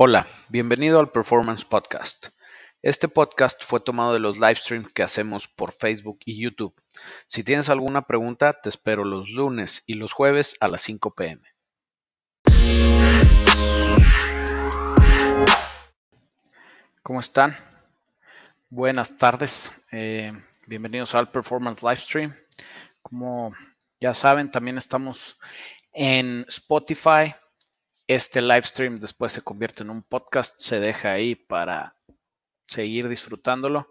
Hola, bienvenido al Performance Podcast. Este podcast fue tomado de los live streams que hacemos por Facebook y YouTube. Si tienes alguna pregunta, te espero los lunes y los jueves a las 5 pm. ¿Cómo están? Buenas tardes. Eh, bienvenidos al Performance Livestream. Como ya saben, también estamos en Spotify. Este live stream después se convierte en un podcast, se deja ahí para seguir disfrutándolo.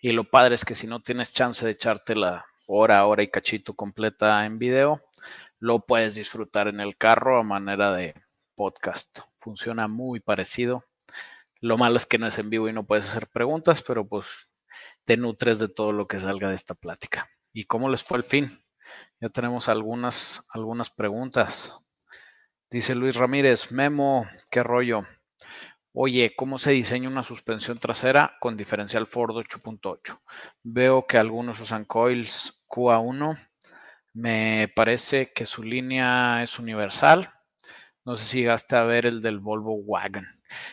Y lo padre es que si no tienes chance de echarte la hora, hora y cachito completa en video, lo puedes disfrutar en el carro a manera de podcast. Funciona muy parecido. Lo malo es que no es en vivo y no puedes hacer preguntas, pero pues te nutres de todo lo que salga de esta plática. ¿Y cómo les fue el fin? Ya tenemos algunas, algunas preguntas. Dice Luis Ramírez, Memo, qué rollo. Oye, ¿cómo se diseña una suspensión trasera con diferencial Ford 8.8? Veo que algunos usan coils QA1. Me parece que su línea es universal. No sé si llegaste a ver el del Volvo Wagon.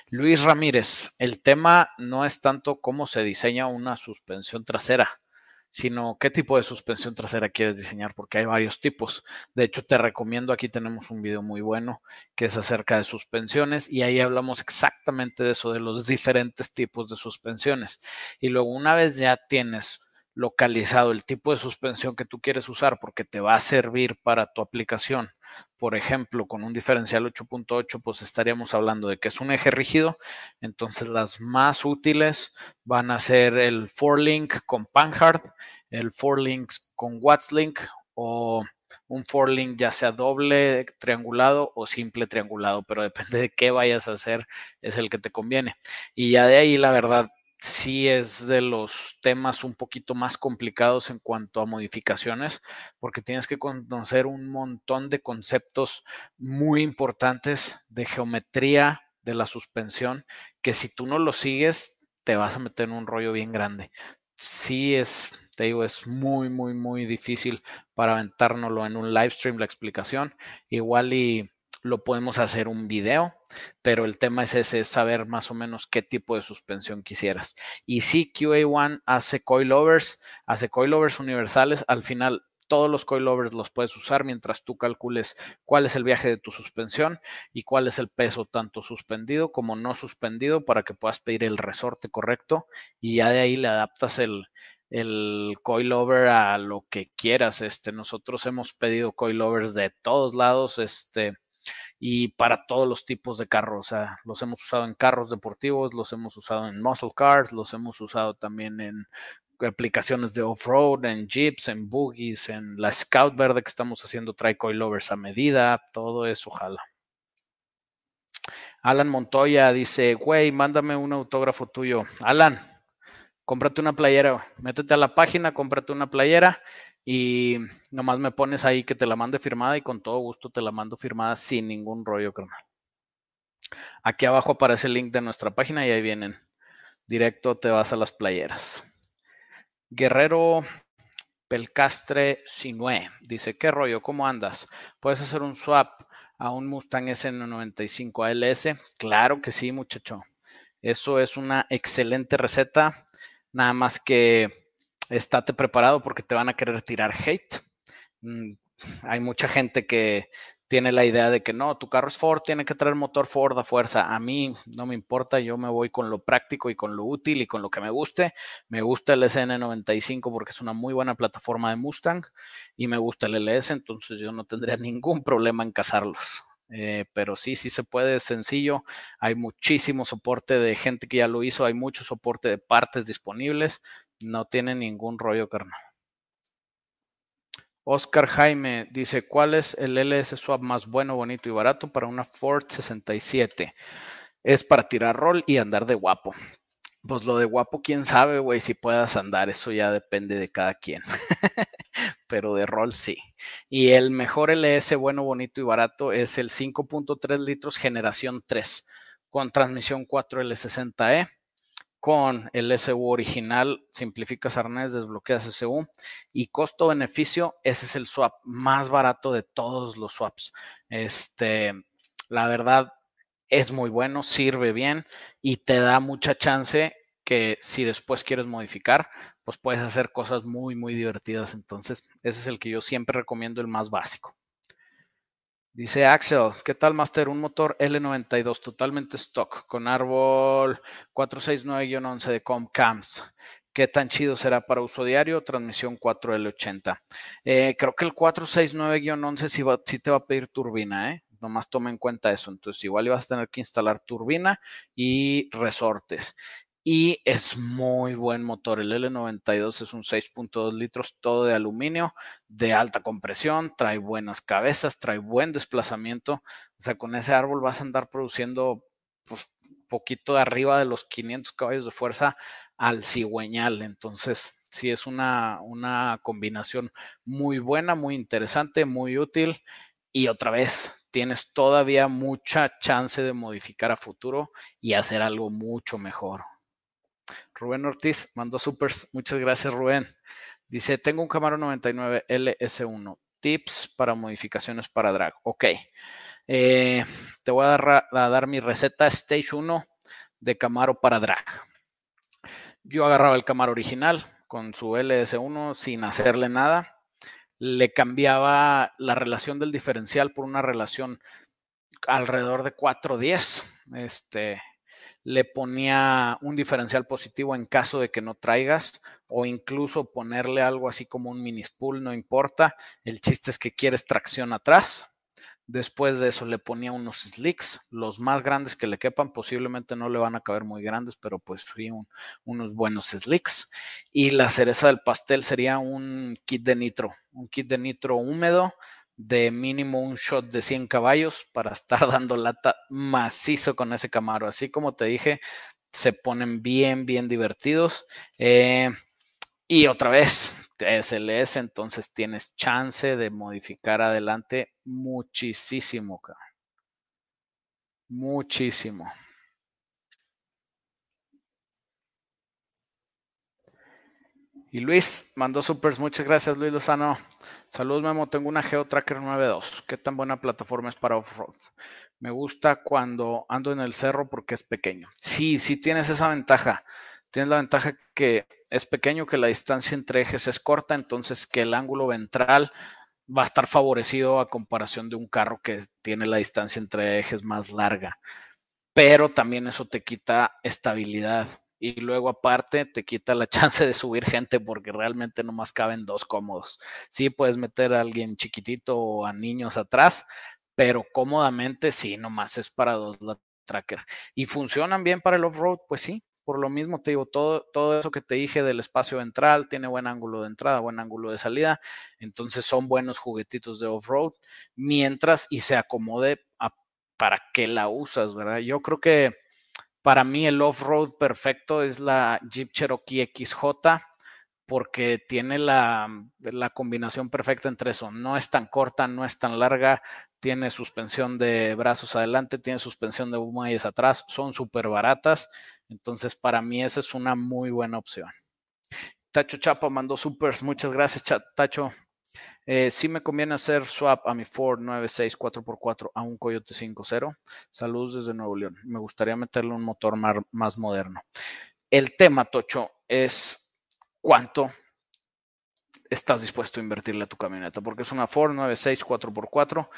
Luis Ramírez, el tema no es tanto cómo se diseña una suspensión trasera, sino qué tipo de suspensión trasera quieres diseñar, porque hay varios tipos. De hecho, te recomiendo, aquí tenemos un video muy bueno que es acerca de suspensiones y ahí hablamos exactamente de eso, de los diferentes tipos de suspensiones. Y luego, una vez ya tienes localizado el tipo de suspensión que tú quieres usar porque te va a servir para tu aplicación, por ejemplo, con un diferencial 8.8, pues estaríamos hablando de que es un eje rígido. Entonces, las más útiles van a ser el 4Link con Panhard, el 4Link con Wattslink o un 4Link ya sea doble triangulado o simple triangulado, pero depende de qué vayas a hacer, es el que te conviene. Y ya de ahí, la verdad, sí es de los temas un poquito más complicados en cuanto a modificaciones, porque tienes que conocer un montón de conceptos muy importantes de geometría de la suspensión, que si tú no lo sigues, te vas a meter en un rollo bien grande. Sí es, te digo, es muy, muy, muy difícil para aventárnoslo en un live stream la explicación. Igual y lo podemos hacer un video, pero el tema es es saber más o menos qué tipo de suspensión quisieras. Y si QA1 hace coilovers, hace coilovers universales, al final todos los coilovers los puedes usar mientras tú calcules cuál es el viaje de tu suspensión y cuál es el peso tanto suspendido como no suspendido para que puedas pedir el resorte correcto y ya de ahí le adaptas el, el coilover a lo que quieras. Este, nosotros hemos pedido coilovers de todos lados, este, y para todos los tipos de carros. O sea, los hemos usado en carros deportivos, los hemos usado en muscle cars, los hemos usado también en aplicaciones de off-road, en jeeps, en buggies, en la Scout verde que estamos haciendo, trae coilovers a medida, todo eso, ojalá. Alan Montoya dice, güey, mándame un autógrafo tuyo. Alan, cómprate una playera, métete a la página, cómprate una playera y nomás me pones ahí que te la mande firmada y con todo gusto te la mando firmada sin ningún rollo, carnal. Aquí abajo aparece el link de nuestra página y ahí vienen. Directo te vas a las playeras. Guerrero Pelcastre Sinue dice, ¿qué rollo? ¿Cómo andas? ¿Puedes hacer un swap a un Mustang SN95 ALS? Claro que sí, muchacho. Eso es una excelente receta. Nada más que estate preparado porque te van a querer tirar hate. Mm, hay mucha gente que tiene la idea de que no, tu carro es Ford, tiene que traer motor Ford a fuerza. A mí no me importa, yo me voy con lo práctico y con lo útil y con lo que me guste. Me gusta el SN95 porque es una muy buena plataforma de Mustang y me gusta el LS, entonces yo no tendría ningún problema en casarlos. Eh, pero sí, sí se puede, es sencillo. Hay muchísimo soporte de gente que ya lo hizo, hay mucho soporte de partes disponibles. No tiene ningún rollo, carnal. Oscar Jaime dice, ¿cuál es el LS Swap más bueno, bonito y barato para una Ford 67? Es para tirar rol y andar de guapo. Pues lo de guapo, quién sabe, güey, si puedas andar, eso ya depende de cada quien. Pero de rol sí. Y el mejor LS bueno, bonito y barato es el 5.3 litros generación 3 con transmisión 4L60E con el SU original, simplificas arnés, desbloqueas SU y costo-beneficio, ese es el swap más barato de todos los swaps. Este, la verdad, es muy bueno, sirve bien y te da mucha chance que si después quieres modificar, pues puedes hacer cosas muy, muy divertidas. Entonces, ese es el que yo siempre recomiendo, el más básico. Dice Axel, ¿qué tal Master? Un motor L92 totalmente stock con árbol 469-11 de Comcams. ¿Qué tan chido será para uso diario? Transmisión 4L80. Eh, creo que el 469-11 sí, sí, te va a pedir turbina, ¿eh? Nomás toma en cuenta eso. Entonces, igual ibas a tener que instalar turbina y resortes y es muy buen motor. El L92 es un 6.2 litros, todo de aluminio, de alta compresión, trae buenas cabezas, trae buen desplazamiento. O sea, con ese árbol vas a andar produciendo pues, poquito de arriba de los 500 caballos de fuerza al cigüeñal. Entonces, sí es una, una combinación muy buena, muy interesante, muy útil. Y otra vez, tienes todavía mucha chance de modificar a futuro y hacer algo mucho mejor. Rubén Ortiz mandó supers. Muchas gracias, Rubén. Dice, tengo un Camaro 99 LS1. Tips para modificaciones para drag. Ok. Eh, te voy a dar, a dar mi receta Stage 1 de Camaro para drag. Yo agarraba el Camaro original con su LS1 sin hacerle nada. Le cambiaba la relación del diferencial por una relación alrededor de 410. Este, le ponía un diferencial positivo en caso de que no traigas o incluso ponerle algo así como un mini spool, no importa. El chiste es que quieres tracción atrás. Después de eso le ponía unos slicks, los más grandes que le quepan, posiblemente no le van a caber muy grandes, pero pues sí, unos buenos slicks. Y la cereza del pastel sería un kit de nitro, un kit de nitro húmedo de mínimo un shot de 100 caballos para estar dando lata macizo con ese Camaro. Así como te dije, se ponen bien, bien divertidos. Eh, y otra vez, SLS, entonces tienes chance de modificar adelante muchísimo. Muchísimo. Y Luis mandó supers. Muchas gracias, Luis Lozano. Saludos, Memo. Tengo una GeoTracker 9.2. ¿Qué tan buena plataforma es para off-road? Me gusta cuando ando en el cerro porque es pequeño. Sí, sí tienes esa ventaja. Tienes la ventaja que es pequeño, que la distancia entre ejes es corta, entonces que el ángulo ventral va a estar favorecido a comparación de un carro que tiene la distancia entre ejes más larga. Pero también eso te quita estabilidad y luego aparte te quita la chance de subir gente porque realmente nomás caben dos cómodos. Sí, puedes meter a alguien chiquitito o a niños atrás, pero cómodamente sí, nomás es para dos la tracker. ¿Y funcionan bien para el off-road? Pues sí, por lo mismo te digo, todo, todo eso que te dije del espacio ventral, tiene buen ángulo de entrada, buen ángulo de salida, entonces son buenos juguetitos de off-road, mientras y se acomode para qué la usas, ¿verdad? Yo creo que para mí el off-road perfecto es la Jeep Cherokee XJ porque tiene la, combinación perfecta entre eso. No es tan corta, no es tan larga, tiene suspensión de brazos adelante, tiene suspensión de muelles atrás, son súper baratas. Entonces, para mí esa es una muy buena opción. Tacho Chapa mandó supers. Muchas gracias, Tacho. Eh, sí me conviene hacer swap a mi Ford 96 4x4 a un Coyote 5.0. Saludos desde Nuevo León. Me gustaría meterle un motor más, moderno. El tema, Tocho, es cuánto estás dispuesto a invertirle a tu camioneta, porque es una Ford 96 4x4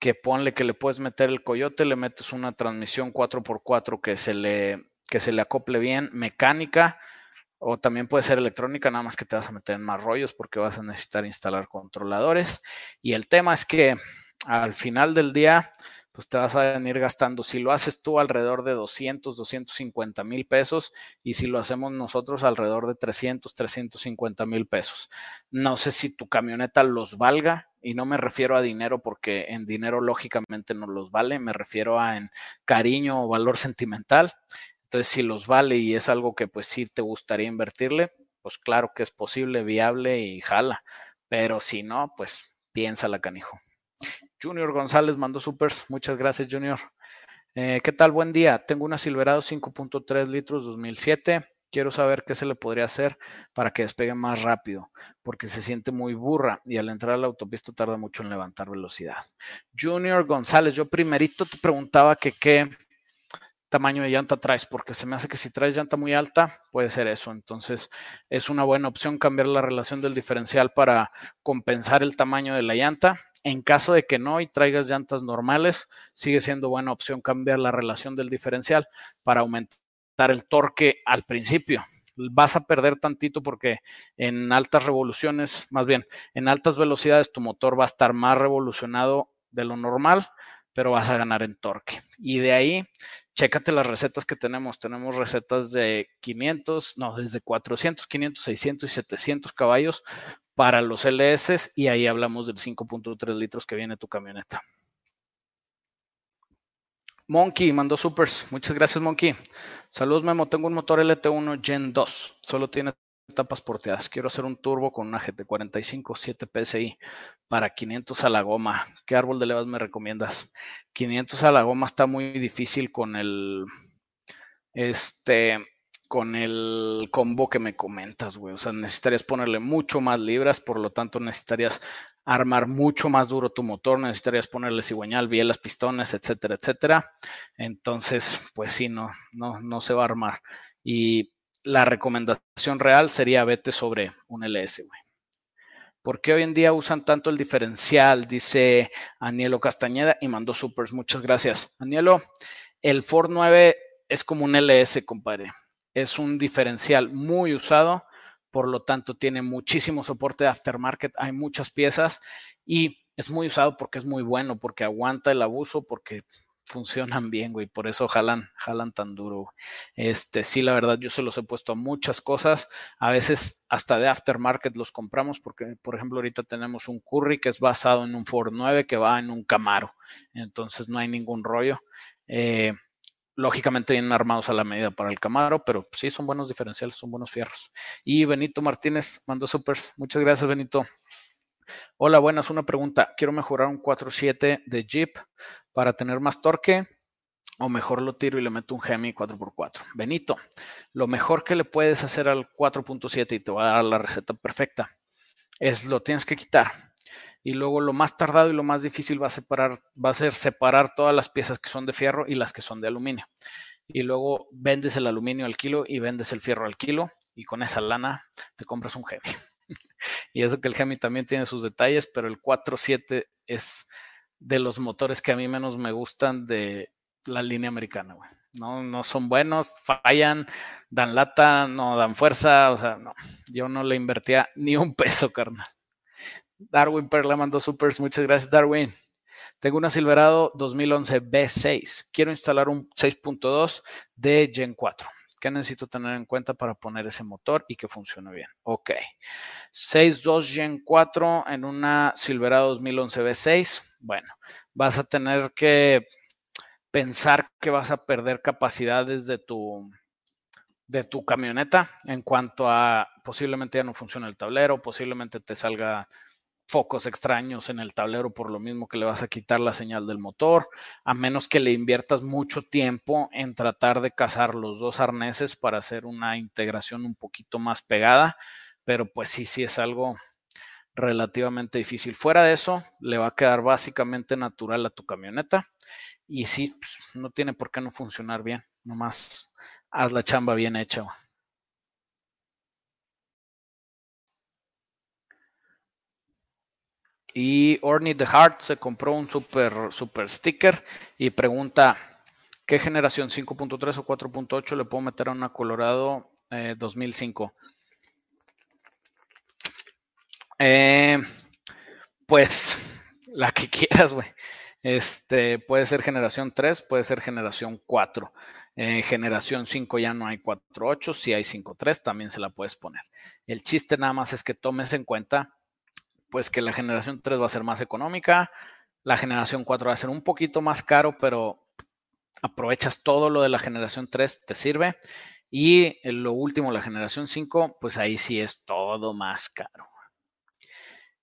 que ponle que le puedes meter el Coyote, le metes una transmisión 4x4 que se le, que se le acople bien, mecánica, o también puede ser electrónica, nada más que te vas a meter en más rollos porque vas a necesitar instalar controladores. Y el tema es que al final del día, pues te vas a venir gastando. Si lo haces tú alrededor de 200, 250 mil pesos y si lo hacemos nosotros alrededor de 300, 350 mil pesos. No sé si tu camioneta los valga y no me refiero a dinero porque en dinero lógicamente no los vale, me refiero a en cariño o valor sentimental. Entonces, si los vale y es algo que pues sí te gustaría invertirle, pues claro que es posible, viable y jala. Pero si no, pues piénsala, canijo. Junior González mandó supers. Muchas gracias, Junior. Eh, ¿Qué tal? Buen día. Tengo una Silverado 5.3 litros 2007. Quiero saber qué se le podría hacer para que despegue más rápido, porque se siente muy burra y al entrar a la autopista tarda mucho en levantar velocidad. Junior González, yo primerito te preguntaba que qué tamaño de llanta traes, porque se me hace que si traes llanta muy alta, puede ser eso. Entonces, es una buena opción cambiar la relación del diferencial para compensar el tamaño de la llanta. En caso de que no y traigas llantas normales, sigue siendo buena opción cambiar la relación del diferencial para aumentar el torque al principio. Vas a perder tantito porque en altas revoluciones, más bien en altas velocidades, tu motor va a estar más revolucionado de lo normal, pero vas a ganar en torque. Y de ahí, chécate las recetas que tenemos. Tenemos recetas de 500, no, desde 400, 500, 600 y 700 caballos para los LS y ahí hablamos del 5.3 litros que viene tu camioneta. Monkey mandó supers. Muchas gracias, Monkey. Saludos, Memo. Tengo un motor LT1 Gen 2. Solo tiene tapas porteadas. Quiero hacer un turbo con una GT45 7 PSI para 500 a la goma. ¿Qué árbol de levas me recomiendas? 500 a la goma está muy difícil con el este con el combo que me comentas, güey. O sea, necesitarías ponerle mucho más libras, por lo tanto necesitarías armar mucho más duro tu motor, necesitarías ponerle cigüeñal, bielas, pistones, etcétera, etcétera. Entonces, pues sí, no, no, no se va a armar. Y la recomendación real sería vete sobre un LS, güey. ¿Por qué hoy en día usan tanto el diferencial? Dice Anielo Castañeda y mandó supers. Muchas gracias. Anielo, el Ford 9 es como un LS, compadre. Es un diferencial muy usado por lo tanto tiene muchísimo soporte de aftermarket, hay muchas piezas y es muy usado porque es muy bueno, porque aguanta el abuso, porque funcionan bien, güey, por eso jalan, jalan tan duro. Este, sí, la verdad, yo se los he puesto a muchas cosas, a veces hasta de aftermarket los compramos, porque, por ejemplo, ahorita tenemos un Curry que es basado en un Ford 9 que va en un Camaro, entonces no hay ningún rollo. Eh, lógicamente vienen armados a la medida para el Camaro, pero sí son buenos diferenciales, son buenos fierros. Y Benito Martínez mandó supers. Muchas gracias, Benito. Hola, buenas. Una pregunta. Quiero mejorar un 4.7 de Jeep para tener más torque o mejor lo tiro y le meto un Hemi 4x4. Benito, lo mejor que le puedes hacer al 4.7 y te va a dar la receta perfecta es lo tienes que quitar y luego lo más tardado y lo más difícil va a separar, va a ser separar todas las piezas que son de fierro y las que son de aluminio. Y luego vendes el aluminio al kilo y vendes el fierro al kilo y con esa lana te compras un Hemi. Y eso que el Hemi también tiene sus detalles, pero el 4.7 es de los motores que a mí menos me gustan de la línea americana, No, no son buenos, fallan, dan lata, no dan fuerza, o sea, no, yo no le invertía ni un peso, carnal. Darwin Perla mandó supers. Muchas gracias, Darwin. Tengo una Silverado 2011 B6. Quiero instalar un 6.2 de Gen 4. ¿Qué necesito tener en cuenta para poner ese motor y que funcione bien? Ok. 6.2 Gen 4 en una Silverado 2011 B6. Bueno, vas a tener que pensar que vas a perder capacidades de tu, de tu camioneta en cuanto a posiblemente ya no funcione el tablero, posiblemente te salga focos extraños en el tablero por lo mismo que le vas a quitar la señal del motor, a menos que le inviertas mucho tiempo en tratar de cazar los dos arneses para hacer una integración un poquito más pegada, pero pues sí, sí es algo relativamente difícil. Fuera de eso, le va a quedar básicamente natural a tu camioneta y sí, pues, no tiene por qué no funcionar bien, nomás haz la chamba bien hecha. Y Orny the Heart se compró un super, super sticker y pregunta, ¿qué generación 5.3 o 4.8 le puedo meter a una Colorado 2005? Eh, eh, pues la que quieras, güey. Este puede ser generación 3, puede ser generación 4. En generación 5 ya no hay 4.8, si hay 5.3 también se la puedes poner. El chiste nada más es que tomes en cuenta pues que la generación 3 va a ser más económica, la generación 4 va a ser un poquito más caro, pero aprovechas todo lo de la generación 3, te sirve. Y lo último, la generación 5, pues ahí sí es todo más caro.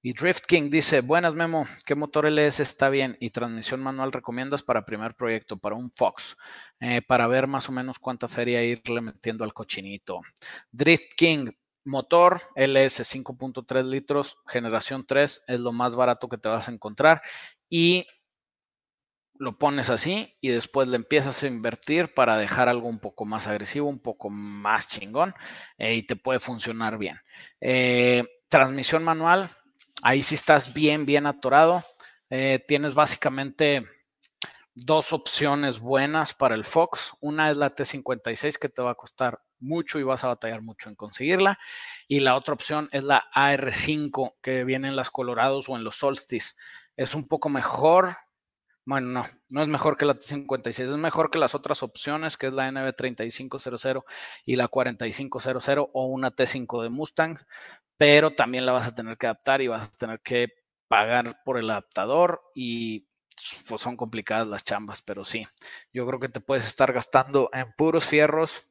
Y Drift King dice, buenas Memo, ¿qué motor LS está bien y transmisión manual recomiendas para primer proyecto, para un Fox, eh, para ver más o menos cuánta feria irle metiendo al cochinito? Drift King, Motor LS 5.3 litros, generación 3, es lo más barato que te vas a encontrar. Y lo pones así y después le empiezas a invertir para dejar algo un poco más agresivo, un poco más chingón eh, y te puede funcionar bien. Eh, transmisión manual, ahí sí estás bien, bien atorado. Eh, tienes básicamente dos opciones buenas para el Fox. Una es la T56 que te va a costar mucho y vas a batallar mucho en conseguirla. Y la otra opción es la AR5 que viene en las Colorados o en los Solstice. Es un poco mejor. Bueno, no, no es mejor que la T56, es mejor que las otras opciones, que es la NB3500 y la 4500 o una T5 de Mustang, pero también la vas a tener que adaptar y vas a tener que pagar por el adaptador y pues son complicadas las chambas, pero sí, yo creo que te puedes estar gastando en puros fierros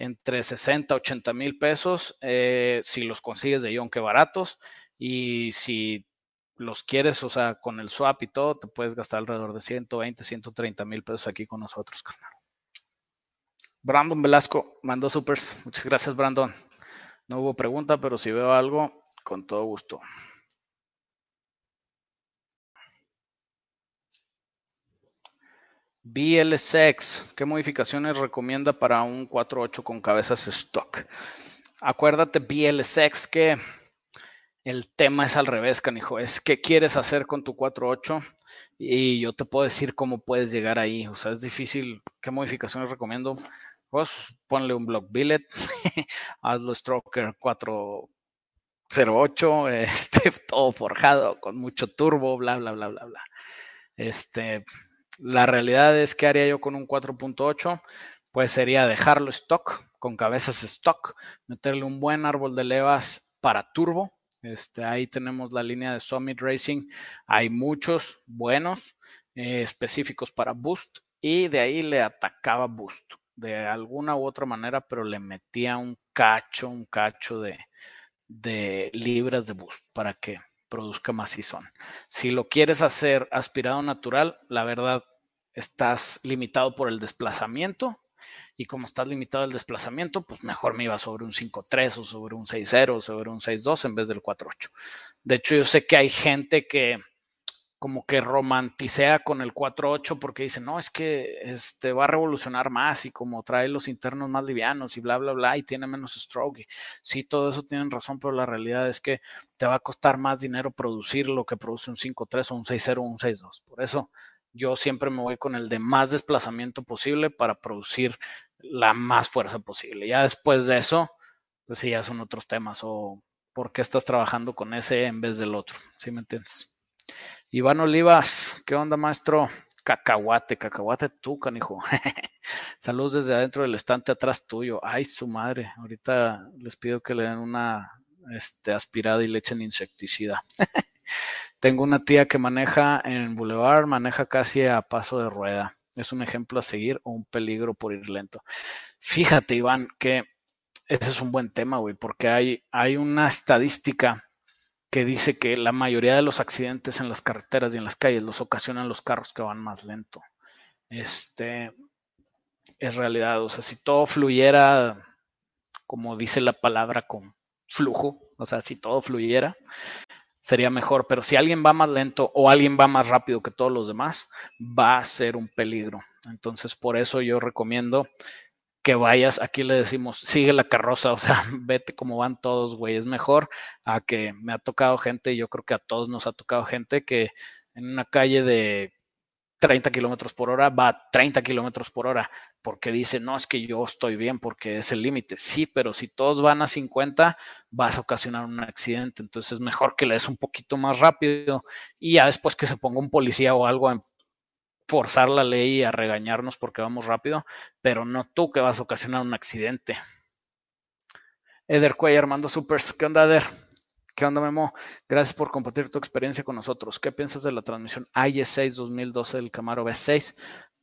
entre 60, 80 mil pesos eh, si los consigues de Yonke baratos y si los quieres, o sea, con el swap y todo, te puedes gastar alrededor de 120, 130 mil pesos aquí con nosotros, carnal. Brandon Velasco mandó supers. Muchas gracias, Brandon. No hubo pregunta, pero si veo algo, con todo gusto. BLSX, ¿qué modificaciones recomienda para un 4.8 con cabezas stock? Acuérdate, BLSX, que el tema es al revés, canijo. Es qué quieres hacer con tu 4.8 y yo te puedo decir cómo puedes llegar ahí. O sea, es difícil. ¿Qué modificaciones recomiendo? Pues ponle un block billet, hazlo stroker 408, este, todo forjado, con mucho turbo, bla, bla, bla, bla, bla. Este, la realidad es que haría yo con un 4.8, pues sería dejarlo stock, con cabezas stock, meterle un buen árbol de levas para turbo, este, ahí tenemos la línea de Summit Racing. Hay muchos buenos eh, específicos para Boost y de ahí le atacaba Boost de alguna u otra manera, pero le metía un cacho, un cacho de, de libras de Boost para que produzca macizón. Si lo quieres hacer aspirado natural, la verdad estás limitado por el desplazamiento y como estás limitado al desplazamiento, pues mejor me iba sobre un 5.3 o sobre un 6.0 o sobre un 6.2 en vez del 4.8. De hecho, yo sé que hay gente que como que romanticea con el 4.8 porque dice, no, es que este va a revolucionar más y como trae los internos más livianos y bla, bla, bla, y tiene menos stroke. Sí, todo eso tienen razón, pero la realidad es que te va a costar más dinero producir lo que produce un 5.3 o un 6.0 o un 6.2. Por eso yo siempre me voy con el de más desplazamiento posible para producir la más fuerza posible. Ya después de eso, pues sí, ya son otros temas o por qué estás trabajando con ese en vez del otro, ¿sí me entiendes? Iván Olivas, ¿qué onda, maestro? Cacahuate, cacahuate tú, canijo. Saludos desde adentro del estante atrás tuyo. Ay, su madre. Ahorita les pido que le den una este, aspirada y le echen insecticida. Tengo una tía que maneja en Boulevard, maneja casi a paso de rueda es un ejemplo a seguir o un peligro por ir lento. Fíjate, Iván, que ese es un buen tema, güey, porque hay, hay una estadística que dice que la mayoría de los accidentes en las carreteras y en las calles los ocasionan los carros que van más lento. Este es realidad, o sea, si todo fluyera, como dice la palabra, con flujo, o sea, si todo fluyera, sería mejor. Pero si alguien va más lento o alguien va más rápido que todos los demás, va a ser un peligro. Entonces, por eso yo recomiendo que vayas, aquí le decimos, sigue la carroza, o sea, vete como van todos, güey, es mejor a que me ha tocado gente, yo creo que a todos nos ha tocado gente que en una calle de 30 kilómetros por hora, va a 30 kilómetros por hora, porque dice, no, es que yo estoy bien porque es el límite. Sí, pero si todos van a 50, vas a ocasionar un accidente. Entonces es mejor que le des un poquito más rápido y ya después que se ponga un policía o algo a forzar la ley y a regañarnos porque vamos rápido, pero no tú que vas a ocasionar un accidente. Eder Cuellar, ¿qué onda, Eder? ¿Qué onda, Memo? Gracias por compartir tu experiencia con nosotros. ¿Qué piensas de la transmisión IS6 2012 del Camaro V6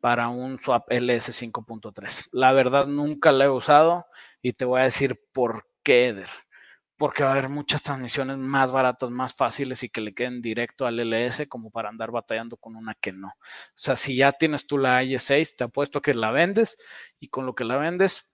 para un swap LS 5.3? La verdad, nunca la he usado y te voy a decir por qué, Eder. Porque va a haber muchas transmisiones más baratas, más fáciles y que le queden directo al LS como para andar batallando con una que no. O sea, si ya tienes tú la IS6, te apuesto que la vendes y con lo que la vendes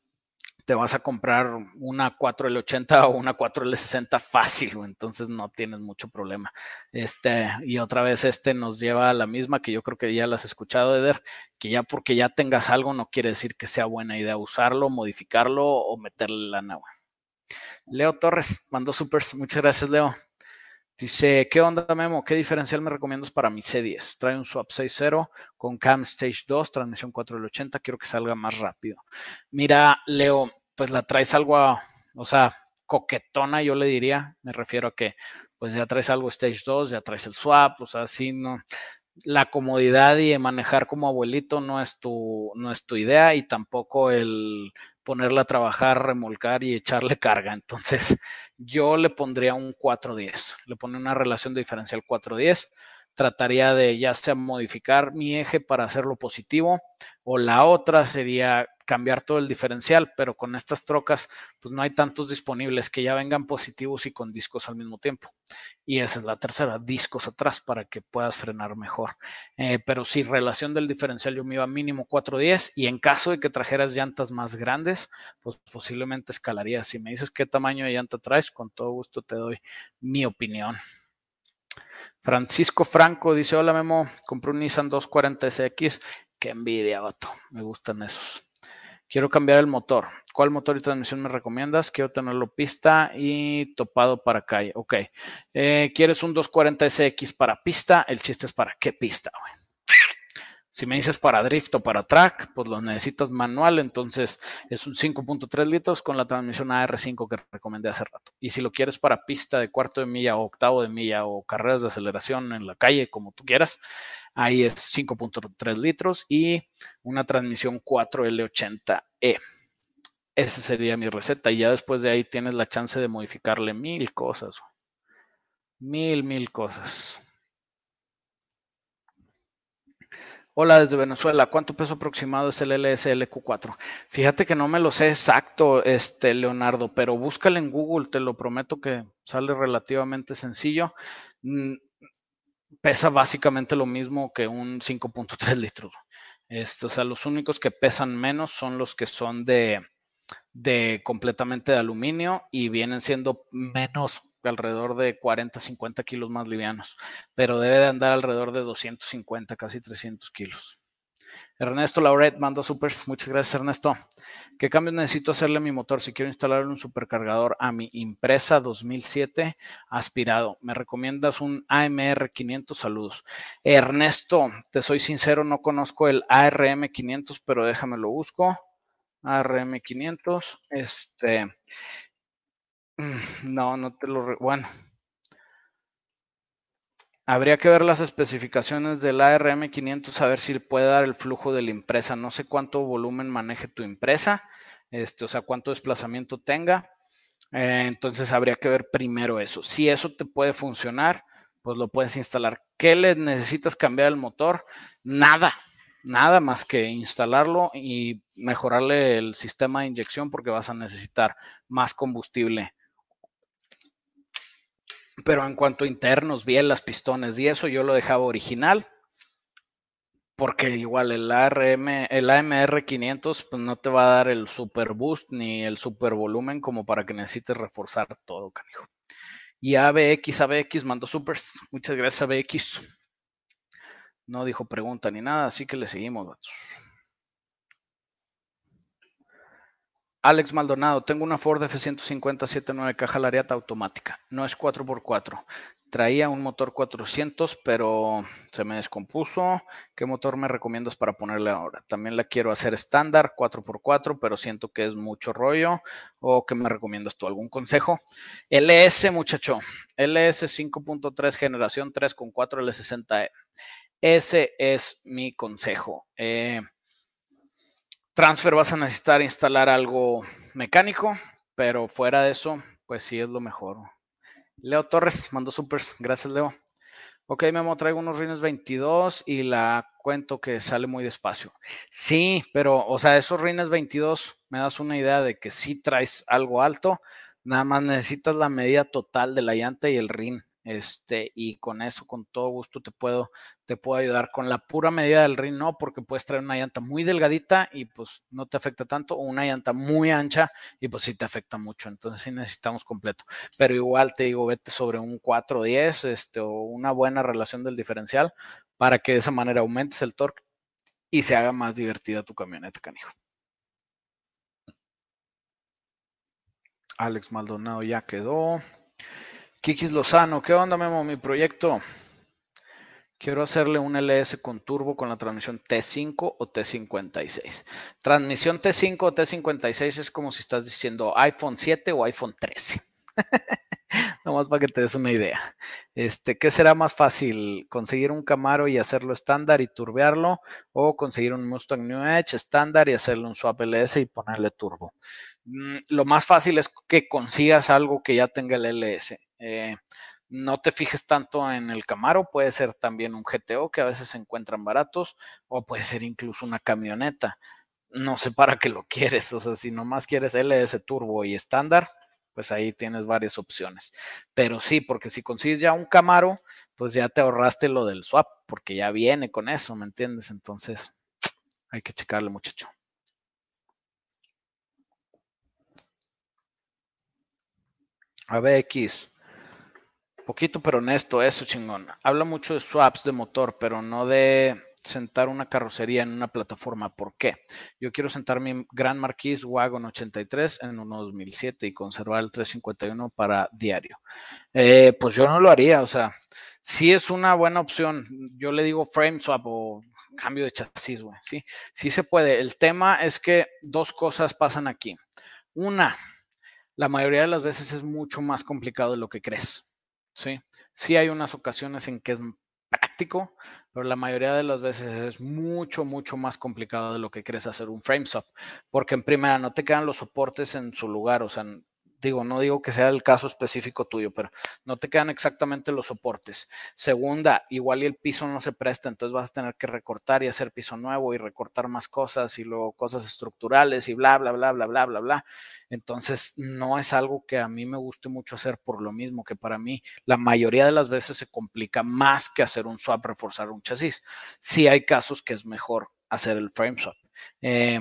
te vas a comprar una 4L80 o una 4L60 fácil, entonces no tienes mucho problema. Este, y otra vez este nos lleva a la misma que yo creo que ya las has escuchado, Eder, que ya porque ya tengas algo no quiere decir que sea buena idea usarlo, modificarlo o meterle la nueva. Leo Torres mandó supers. Muchas gracias, Leo. Dice, ¿qué onda, Memo? ¿Qué diferencial me recomiendas para mi C10? Trae un swap 6.0 con cam stage 2, transmisión 480. Quiero que salga más rápido. Mira, Leo, pues la traes algo, o sea, coquetona, yo le diría. Me refiero a que, pues ya traes algo stage 2, ya traes el swap, o sea, sí, no. La comodidad y manejar como abuelito no es tu, no es tu idea y tampoco el ponerla a trabajar, remolcar y echarle carga. Entonces, yo le pondría un 410, le pone una relación diferencial 410. Trataría de ya sea modificar mi eje para hacerlo positivo o la otra sería cambiar todo el diferencial, pero con estas trocas pues no hay tantos disponibles que ya vengan positivos y con discos al mismo tiempo. Y esa es la tercera, discos atrás para que puedas frenar mejor. Eh, pero si relación del diferencial yo me iba mínimo 410 y en caso de que trajeras llantas más grandes, pues posiblemente escalaría. Si me dices qué tamaño de llanta traes, con todo gusto te doy mi opinión. Francisco Franco dice, hola Memo, compré un Nissan 240SX. Qué envidia, vato. Me gustan esos. Quiero cambiar el motor. ¿Cuál motor y transmisión me recomiendas? Quiero tenerlo pista y topado para calle. Ok. Eh, ¿Quieres un 240SX para pista? El chiste es para qué pista, güey. Si me dices para drift o para track, pues lo necesitas manual, entonces es un 5.3 litros con la transmisión AR5 que recomendé hace rato. Y si lo quieres para pista de cuarto de milla o octavo de milla o carreras de aceleración en la calle, como tú quieras, Ahí es 5.3 litros y una transmisión 4L80E. Esa sería mi receta. Y ya después de ahí tienes la chance de modificarle mil cosas. Mil, mil cosas. Hola desde Venezuela, ¿cuánto peso aproximado es el LSLQ4? Fíjate que no me lo sé exacto, este Leonardo, pero búscale en Google, te lo prometo que sale relativamente sencillo. Mm, pesa básicamente lo mismo que un 5.3 litros. Este, o sea, los únicos que pesan menos son los que son de, de completamente de aluminio y vienen siendo menos alrededor de 40, 50 kilos más livianos, pero debe de andar alrededor de 250, casi 300 kilos. Ernesto Lauret manda supers. Muchas gracias, Ernesto. ¿Qué cambios necesito hacerle a mi motor si quiero instalar un supercargador a mi impresa 2007 aspirado? ¿Me recomiendas un AMR 500? Saludos. Ernesto, te soy sincero, no conozco el ARM 500, pero déjame lo busco. ARM 500. Este. No, no te lo. Bueno, Habría que ver las especificaciones del ARM500, a ver si puede dar el flujo de la impresa. No sé cuánto volumen maneje tu impresa, este, o sea, cuánto desplazamiento tenga. Eh, entonces habría que ver primero eso. Si eso te puede funcionar, pues lo puedes instalar. ¿Qué le necesitas cambiar el motor? Nada, nada más que instalarlo y mejorarle el sistema de inyección porque vas a necesitar más combustible pero en cuanto a internos, bielas, pistones y eso, yo lo dejaba original. Porque igual el ARM, el AMR 500, pues no te va a dar el super boost ni el super volumen como para que necesites reforzar todo, canijo. Y ABX, ABX mandó supers. Muchas gracias, ABX. No dijo pregunta ni nada, así que le seguimos. Alex Maldonado, tengo una Ford F-150 79 caja lariata automática. No es 4x4. Traía un motor 400, pero se me descompuso. ¿Qué motor me recomiendas para ponerle ahora? También la quiero hacer estándar 4x4, pero siento que es mucho rollo. ¿O qué me recomiendas tú? ¿Algún consejo? LS, muchacho. LS 5.3 generación 3 con 4 L60E. Ese es mi consejo. Eh, Transfer vas a necesitar instalar algo mecánico, pero fuera de eso, pues sí es lo mejor. Leo Torres mandó supers. Gracias, Leo. Ok, Memo, traigo unos rines 22 y la cuento que sale muy despacio. Sí, pero, o sea, esos rines 22 me das una idea de que sí traes algo alto, nada más necesitas la medida total de la llanta y el rin. Este, y con eso, con todo gusto, te puedo, te puedo ayudar. Con la pura medida del ring, no, porque puedes traer una llanta muy delgadita y pues no te afecta tanto, o una llanta muy ancha y pues sí te afecta mucho. Entonces sí necesitamos completo. Pero igual te digo, vete sobre un 410, este, o una buena relación del diferencial para que de esa manera aumentes el torque y se haga más divertida tu camioneta, canijo. Alex Maldonado ya quedó. Kikis Lozano, ¿qué onda, Memo? Mi proyecto. Quiero hacerle un LS con turbo con la transmisión T5 o T56. Transmisión T5 o T56 es como si estás diciendo iPhone 7 o iPhone 13. Nomás para que te des una idea. Este, ¿Qué será más fácil? ¿Conseguir un Camaro y hacerlo estándar y turbearlo? ¿O conseguir un Mustang New Edge estándar y hacerle un swap LS y ponerle turbo? Mm, lo más fácil es que consigas algo que ya tenga el LS. Eh, no te fijes tanto en el Camaro, puede ser también un GTO que a veces se encuentran baratos o puede ser incluso una camioneta. No sé para qué lo quieres, o sea, si nomás quieres LS turbo y estándar, pues ahí tienes varias opciones. Pero sí, porque si consigues ya un Camaro, pues ya te ahorraste lo del swap, porque ya viene con eso, ¿me entiendes? Entonces, hay que checarle, muchacho. ABX. Poquito pero honesto, eso chingón. Habla mucho de swaps de motor, pero no de sentar una carrocería en una plataforma. ¿Por qué? Yo quiero sentar mi Gran Marquis Wagon 83 en un 2007 y conservar el 351 para diario. Eh, pues yo no lo haría, o sea, sí es una buena opción. Yo le digo frame swap o cambio de chasis, güey. Sí, sí se puede. El tema es que dos cosas pasan aquí. Una, la mayoría de las veces es mucho más complicado de lo que crees. Sí, sí hay unas ocasiones en que es práctico, pero la mayoría de las veces es mucho, mucho más complicado de lo que crees hacer un frame swap, porque en primera no te quedan los soportes en su lugar, o sea, digo, no digo que sea el caso específico tuyo, pero no te quedan exactamente los soportes. Segunda, igual y el piso no se presta, entonces vas a tener que recortar y hacer piso nuevo y recortar más cosas y luego cosas estructurales y bla, bla, bla, bla, bla, bla, bla. Entonces, no es algo que a mí me guste mucho hacer por lo mismo que para mí la mayoría de las veces se complica más que hacer un swap, reforzar un chasis. Sí hay casos que es mejor hacer el frame swap. Eh,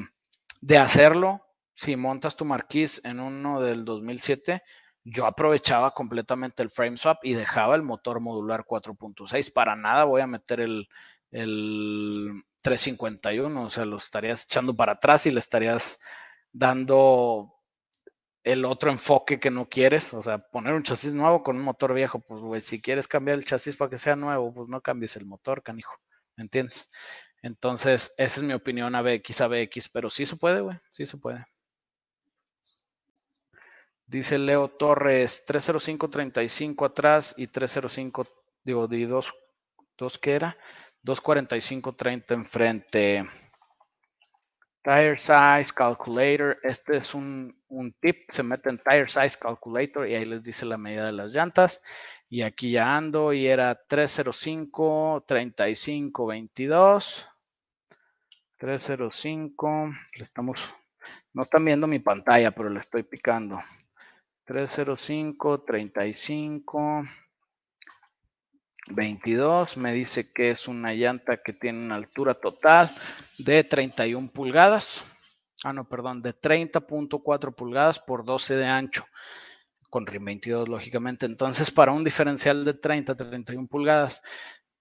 de hacerlo, si montas tu marquís en uno del 2007, yo aprovechaba completamente el frame swap y dejaba el motor modular 4.6. Para nada voy a meter el, el 351, o sea, lo estarías echando para atrás y le estarías dando el otro enfoque que no quieres, o sea, poner un chasis nuevo con un motor viejo, pues, güey, si quieres cambiar el chasis para que sea nuevo, pues no cambies el motor, canijo, ¿me entiendes? Entonces, esa es mi opinión, ABX, ABX, pero sí se puede, güey, sí se puede. Dice Leo Torres, 305.35 atrás y 305, digo, di dos, dos que era, 245.30 enfrente. Tire Size Calculator, este es un, un, tip, se mete en Tire Size Calculator y ahí les dice la medida de las llantas. Y aquí ya ando y era 305, 35, 22. 305, le estamos, no están viendo mi pantalla, pero le estoy picando. 305, 35, 22. Me dice que es una llanta que tiene una altura total de 31 pulgadas. Ah, no, perdón, de 30.4 pulgadas por 12 de ancho. Con RIM 22, lógicamente. Entonces, para un diferencial de 30 31 pulgadas,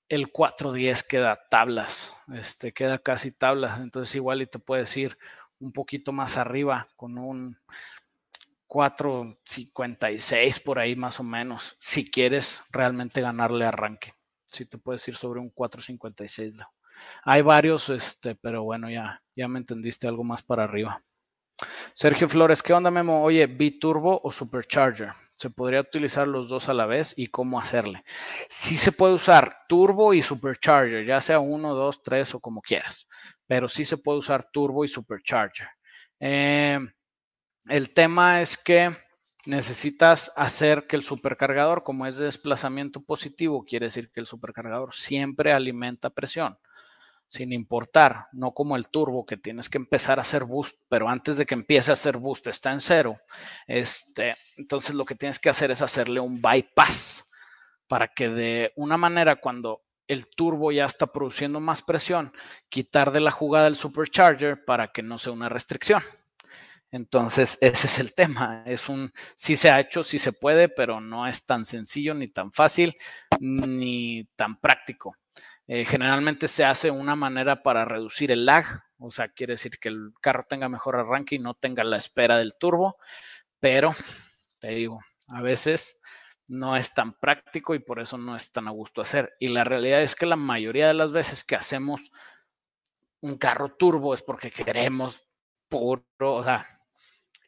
el 410 queda tablas. Este queda casi tablas. Entonces, igual y te puedes ir un poquito más arriba con un 4.56 por ahí más o menos, si quieres realmente ganarle arranque. Si te puedes ir sobre un 4.56. Hay varios, este, pero bueno, ya, ya me entendiste algo más para arriba. Sergio Flores, ¿qué onda, Memo? Oye, ¿biturbo o supercharger? ¿Se podría utilizar los dos a la vez y cómo hacerle? Sí se puede usar turbo y supercharger, ya sea uno, dos, tres o como quieras, pero sí se puede usar turbo y supercharger. Eh, el tema es que necesitas hacer que el supercargador, como es de desplazamiento positivo, quiere decir que el supercargador siempre alimenta presión, sin importar, no como el turbo que tienes que empezar a hacer boost, pero antes de que empiece a hacer boost está en cero. Este, entonces lo que tienes que hacer es hacerle un bypass para que de una manera cuando el turbo ya está produciendo más presión, quitar de la jugada el supercharger para que no sea una restricción. Entonces, ese es el tema. Es un, sí se ha hecho, sí se puede, pero no es tan sencillo, ni tan fácil, ni tan práctico. Eh, generalmente se hace una manera para reducir el lag, o sea, quiere decir que el carro tenga mejor arranque y no tenga la espera del turbo, pero te digo, a veces no es tan práctico y por eso no es tan a gusto hacer. Y la realidad es que la mayoría de las veces que hacemos un carro turbo es porque queremos puro, o sea,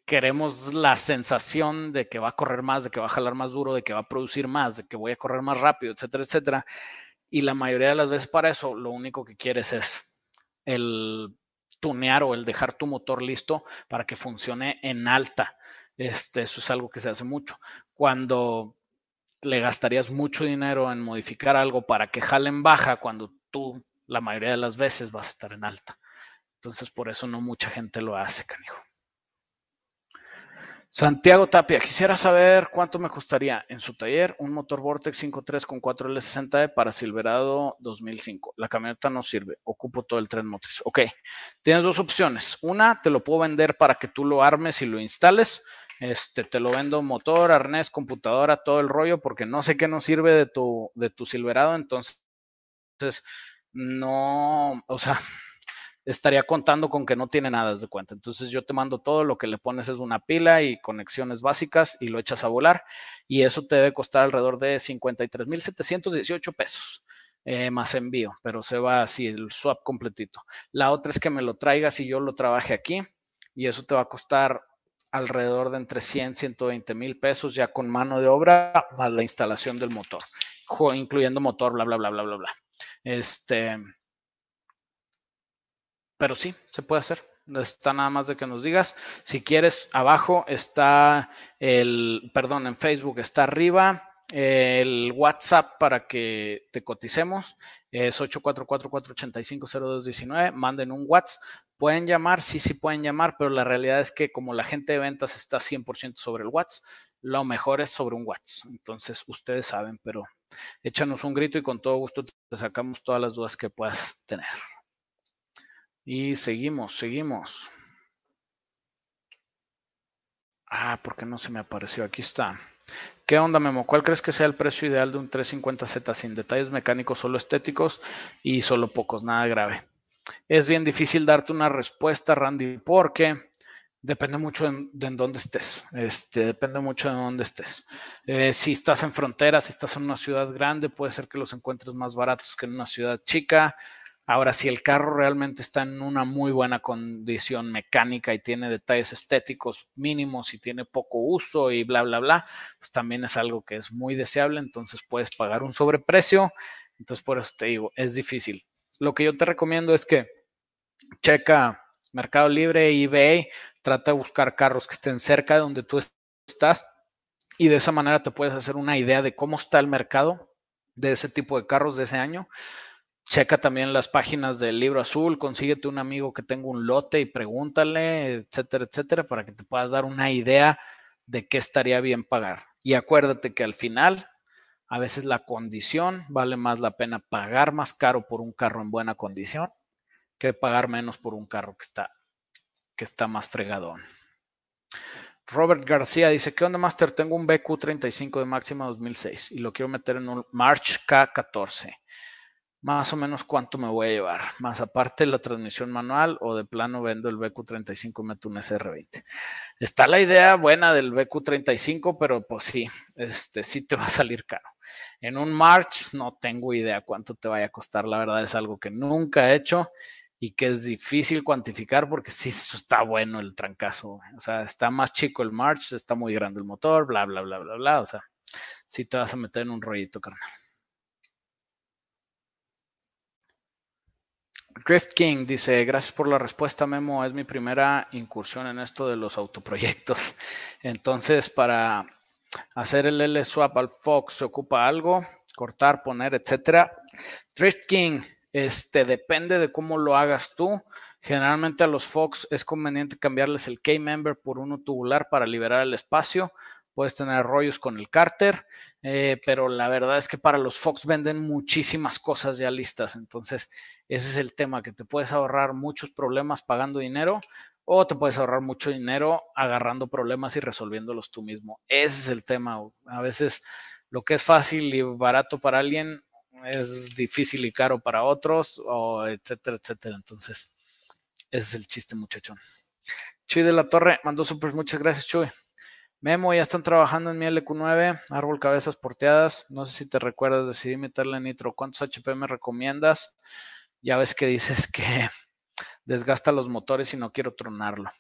queremos la sensación de que va a correr más, de que va a jalar más duro, de que va a producir más, de que voy a correr más rápido, etcétera, etcétera. Y la mayoría de las veces para eso lo único que quieres es el tunear o el dejar tu motor listo para que funcione en alta. Este, eso es algo que se hace mucho. Cuando le gastarías mucho dinero en modificar algo para que jale en baja, cuando tú la mayoría de las veces vas a estar en alta. Entonces, por eso no mucha gente lo hace, canijo. Santiago Tapia, quisiera saber cuánto me costaría en su taller un motor Vortex 5.3 con 4L60E para Silverado 2005. La camioneta no sirve, ocupo todo el tren motriz. Ok, tienes dos opciones. Una, te lo puedo vender para que tú lo armes y lo instales. Este, te lo vendo motor, arnés, computadora, todo el rollo, porque no sé qué nos sirve de tu, de tu Silverado. Entonces, no, o sea, estaría contando con que no tiene nada de cuenta. Entonces yo te mando todo, lo que le pones es una pila y conexiones básicas y lo echas a volar y eso te debe costar alrededor de 53.718 pesos. Eh, más envío, pero se va así el swap completito. La otra es que me lo traigas y yo lo trabaje aquí y eso te va a costar alrededor de entre 100 y 120 mil pesos ya con mano de obra más la instalación del motor, incluyendo motor, bla, bla, bla, bla, bla, bla. Este, pero sí, se puede hacer. Está nada más de que nos digas. Si quieres, abajo está el, perdón, en Facebook está arriba el WhatsApp para que te coticemos. Es 844-485-0219. Manden un WhatsApp. Pueden llamar, sí, sí pueden llamar, pero la realidad es que como la gente de ventas está 100% sobre el WhatsApp, lo mejor es sobre un WhatsApp. Entonces, ustedes saben, pero échanos un grito y con todo gusto te sacamos todas las dudas que puedas tener. Y seguimos, seguimos. Ah, ¿por qué no se me apareció? Aquí está. ¿Qué onda, Memo? ¿Cuál crees que sea el precio ideal de un 350Z sin detalles mecánicos, solo estéticos y solo pocos, nada grave? Es bien difícil darte una respuesta, Randy, porque depende mucho de, en dónde estés. Este, depende mucho de dónde estés. Eh, si estás en frontera, si estás en una ciudad grande, puede ser que los encuentres más baratos que en una ciudad chica. Ahora, si el carro realmente está en una muy buena condición mecánica y tiene detalles estéticos mínimos y tiene poco uso y bla, bla, bla, pues también es algo que es muy deseable, entonces puedes pagar un sobreprecio. Entonces, por eso te digo, es difícil. Lo que yo te recomiendo es que checa Mercado Libre, eBay, trata de buscar carros que estén cerca de donde tú estás y de esa manera te puedes hacer una idea de cómo está el mercado de ese tipo de carros de ese año Checa también las páginas del libro azul, consíguete un amigo que tenga un lote y pregúntale, etcétera, etcétera, para que te puedas dar una idea de qué estaría bien pagar. Y acuérdate que al final, a veces la condición vale más la pena pagar más caro por un carro en buena condición que pagar menos por un carro que está, que está más fregadón. Robert García dice, ¿qué onda, Master? Tengo un BQ35 de máxima 2006 y lo quiero meter en un March K14 más o menos cuánto me voy a llevar, más aparte la transmisión manual o de plano vendo el BQ35 y meto un SR20. Está la idea buena del BQ35, pero pues sí, este sí te va a salir caro. En un March no tengo idea cuánto te vaya a costar, la verdad es algo que nunca he hecho y que es difícil cuantificar porque sí está bueno el trancazo, o sea, está más chico el March, está muy grande el motor, bla, bla, bla, bla, bla, o sea, sí te vas a meter en un rollito, carnal. Drift King dice, gracias por la respuesta, Memo. Es mi primera incursión en esto de los autoproyectos. Entonces, para hacer el L-Swap al Fox, ¿se ocupa algo? Cortar, poner, etcétera. Drift King, este, depende de cómo lo hagas tú. Generalmente a los Fox es conveniente cambiarles el K-Member por uno tubular para liberar el espacio puedes tener rollos con el cárter, eh, pero la verdad es que para los Fox venden muchísimas cosas ya listas, entonces ese es el tema, que te puedes ahorrar muchos problemas pagando dinero o te puedes ahorrar mucho dinero agarrando problemas y resolviéndolos tú mismo. Ese es el tema. A veces lo que es fácil y barato para alguien es difícil y caro para otros, o etcétera, etcétera. Entonces, ese es el chiste, muchachón. Chuy de la Torre mandó super, muchas gracias, Chuy. Memo, ya están trabajando en mi LQ9, árbol cabezas porteadas. No sé si te recuerdas, decidí meterle nitro. ¿Cuántos HP me recomiendas? Ya ves que dices que desgasta los motores y no quiero tronarlo.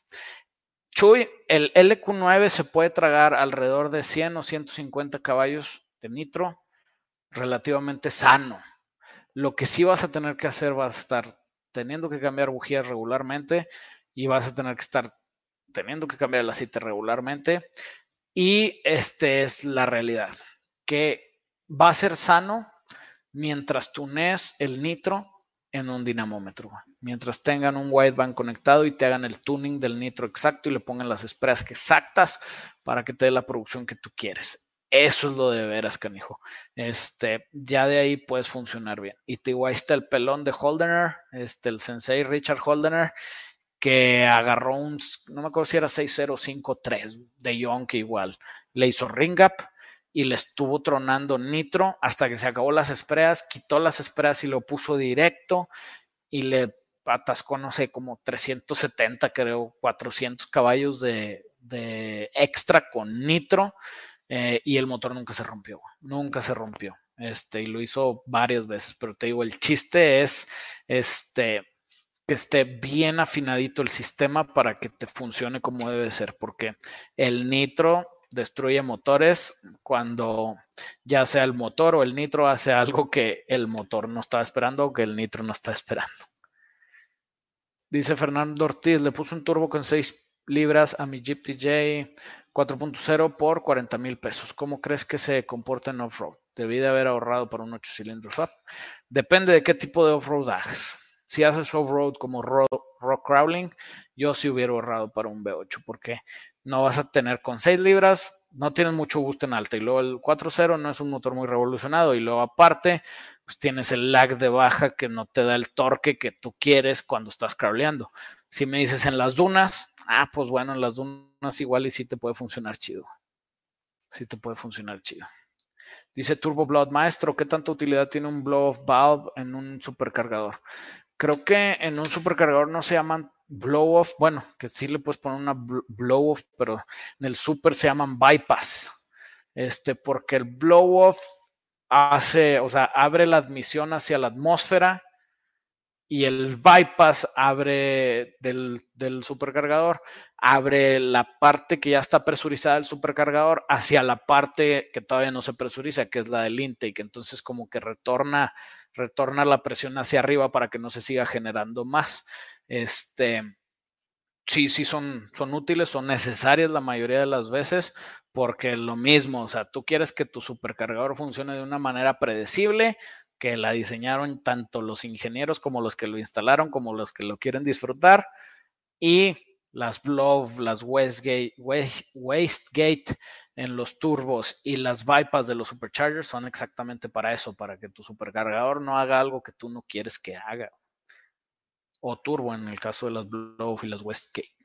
Chuy, el LQ9 se puede tragar alrededor de 100 o 150 caballos de nitro relativamente sano. Lo que sí vas a tener que hacer, vas a estar teniendo que cambiar bujías regularmente y vas a tener que estar teniendo que cambiar el aceite regularmente. Y esta es la realidad, que va a ser sano mientras tunees el nitro en un dinamómetro. Mientras tengan un wideband conectado y te hagan el tuning del nitro exacto y le pongan las esperas exactas para que te dé la producción que tú quieres. Eso es lo de veras, canijo. Este, ya de ahí puedes funcionar bien. Y te ahí está el pelón de Holdener, este, el sensei Richard Holdener, que agarró un, no me acuerdo si era 6053 de Young, igual le hizo ring up y le estuvo tronando nitro hasta que se acabó las espreas, quitó las espreas y lo puso directo y le atascó, no sé, como 370, creo, 400 caballos de, de extra con nitro eh, y el motor nunca se rompió, nunca se rompió. Este, y lo hizo varias veces, pero te digo, el chiste es este, que esté bien afinadito el sistema para que te funcione como debe ser, porque el nitro destruye motores cuando ya sea el motor o el nitro hace algo que el motor no está esperando o que el nitro no está esperando. Dice Fernando Ortiz, le puso un turbo con 6 libras a mi Jeep TJ 4.0 por 40 mil pesos. ¿Cómo crees que se comporta en off-road? Debí de haber ahorrado para un 8 cilindros. Depende de qué tipo de off-road hagas si haces off-road como rock crawling, yo sí hubiera ahorrado para un V8 porque no vas a tener con 6 libras, no tienes mucho gusto en alta y luego el 4.0 no es un motor muy revolucionado y luego aparte pues tienes el lag de baja que no te da el torque que tú quieres cuando estás crawleando. Si me dices en las dunas, ah, pues bueno, en las dunas igual y sí te puede funcionar chido. Sí te puede funcionar chido. Dice Turbo Blood Maestro, ¿qué tanta utilidad tiene un blow off valve en un supercargador? Creo que en un supercargador no se llaman blow off, bueno, que sí le puedes poner una blow off, pero en el super se llaman bypass. Este, porque el blow off hace, o sea, abre la admisión hacia la atmósfera y el bypass abre del, del, supercargador, abre la parte que ya está presurizada del supercargador hacia la parte que todavía no se presuriza, que es la del intake. Entonces como que retorna retorna la presión hacia arriba para que no se siga generando más. Este, sí, sí son, son útiles, son necesarias la mayoría de las veces, porque lo mismo, o sea, tú quieres que tu supercargador funcione de una manera predecible, que la diseñaron tanto los ingenieros como los que lo instalaron, como los que lo quieren disfrutar, y las Blow, las Westgate, Wastegate en los turbos y las bypass de los superchargers son exactamente para eso, para que tu supercargador no haga algo que tú no quieres que haga. O turbo en el caso de las Blow y las Westgate.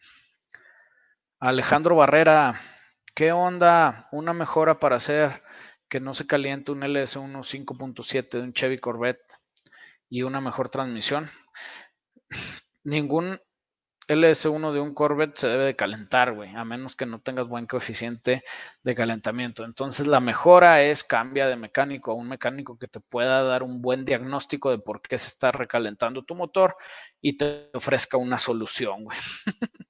Alejandro Barrera, ¿qué onda? Una mejora para hacer que no se caliente un LS1 5.7 de un Chevy Corvette y una mejor transmisión. Ningún LS1 de un Corvette se debe de calentar, güey, a menos que no tengas buen coeficiente de calentamiento. Entonces la mejora es cambia de mecánico a un mecánico que te pueda dar un buen diagnóstico de por qué se está recalentando tu motor y te ofrezca una solución, güey.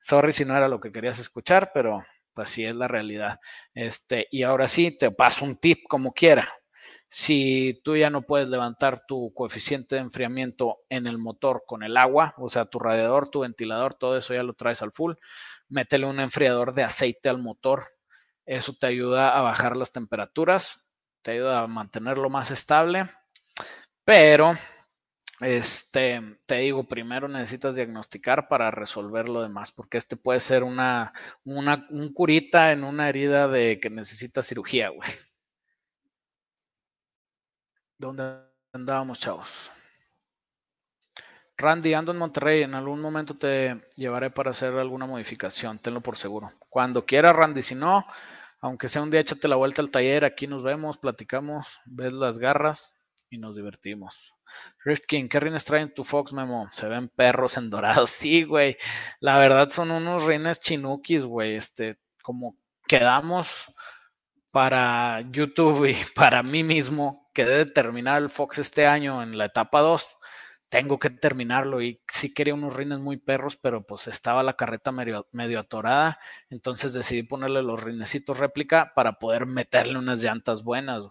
Sorry si no era lo que querías escuchar, pero así es la realidad. Este, y ahora sí, te paso un tip como quiera. Si tú ya no puedes levantar tu coeficiente de enfriamiento en el motor con el agua, o sea, tu radiador, tu ventilador, todo eso ya lo traes al full, métele un enfriador de aceite al motor. Eso te ayuda a bajar las temperaturas, te ayuda a mantenerlo más estable, pero este, te digo, primero necesitas diagnosticar para resolver lo demás, porque este puede ser una, una un curita en una herida de que necesita cirugía, güey. ¿Dónde andábamos, chavos? Randy, ando en Monterrey. En algún momento te llevaré para hacer alguna modificación, tenlo por seguro. Cuando quieras, Randy. Si no, aunque sea un día, échate la vuelta al taller. Aquí nos vemos, platicamos, ves las garras y nos divertimos. Rift King, ¿qué rines traen tu Fox Memo? Se ven perros en dorados. Sí, güey. La verdad son unos rines chinukis, güey. Este, como quedamos para YouTube y para mí mismo, que debe terminar el Fox este año en la etapa 2 tengo que terminarlo y sí quería unos rines muy perros, pero pues estaba la carreta medio, atorada, entonces decidí ponerle los rinecitos réplica para poder meterle unas llantas buenas.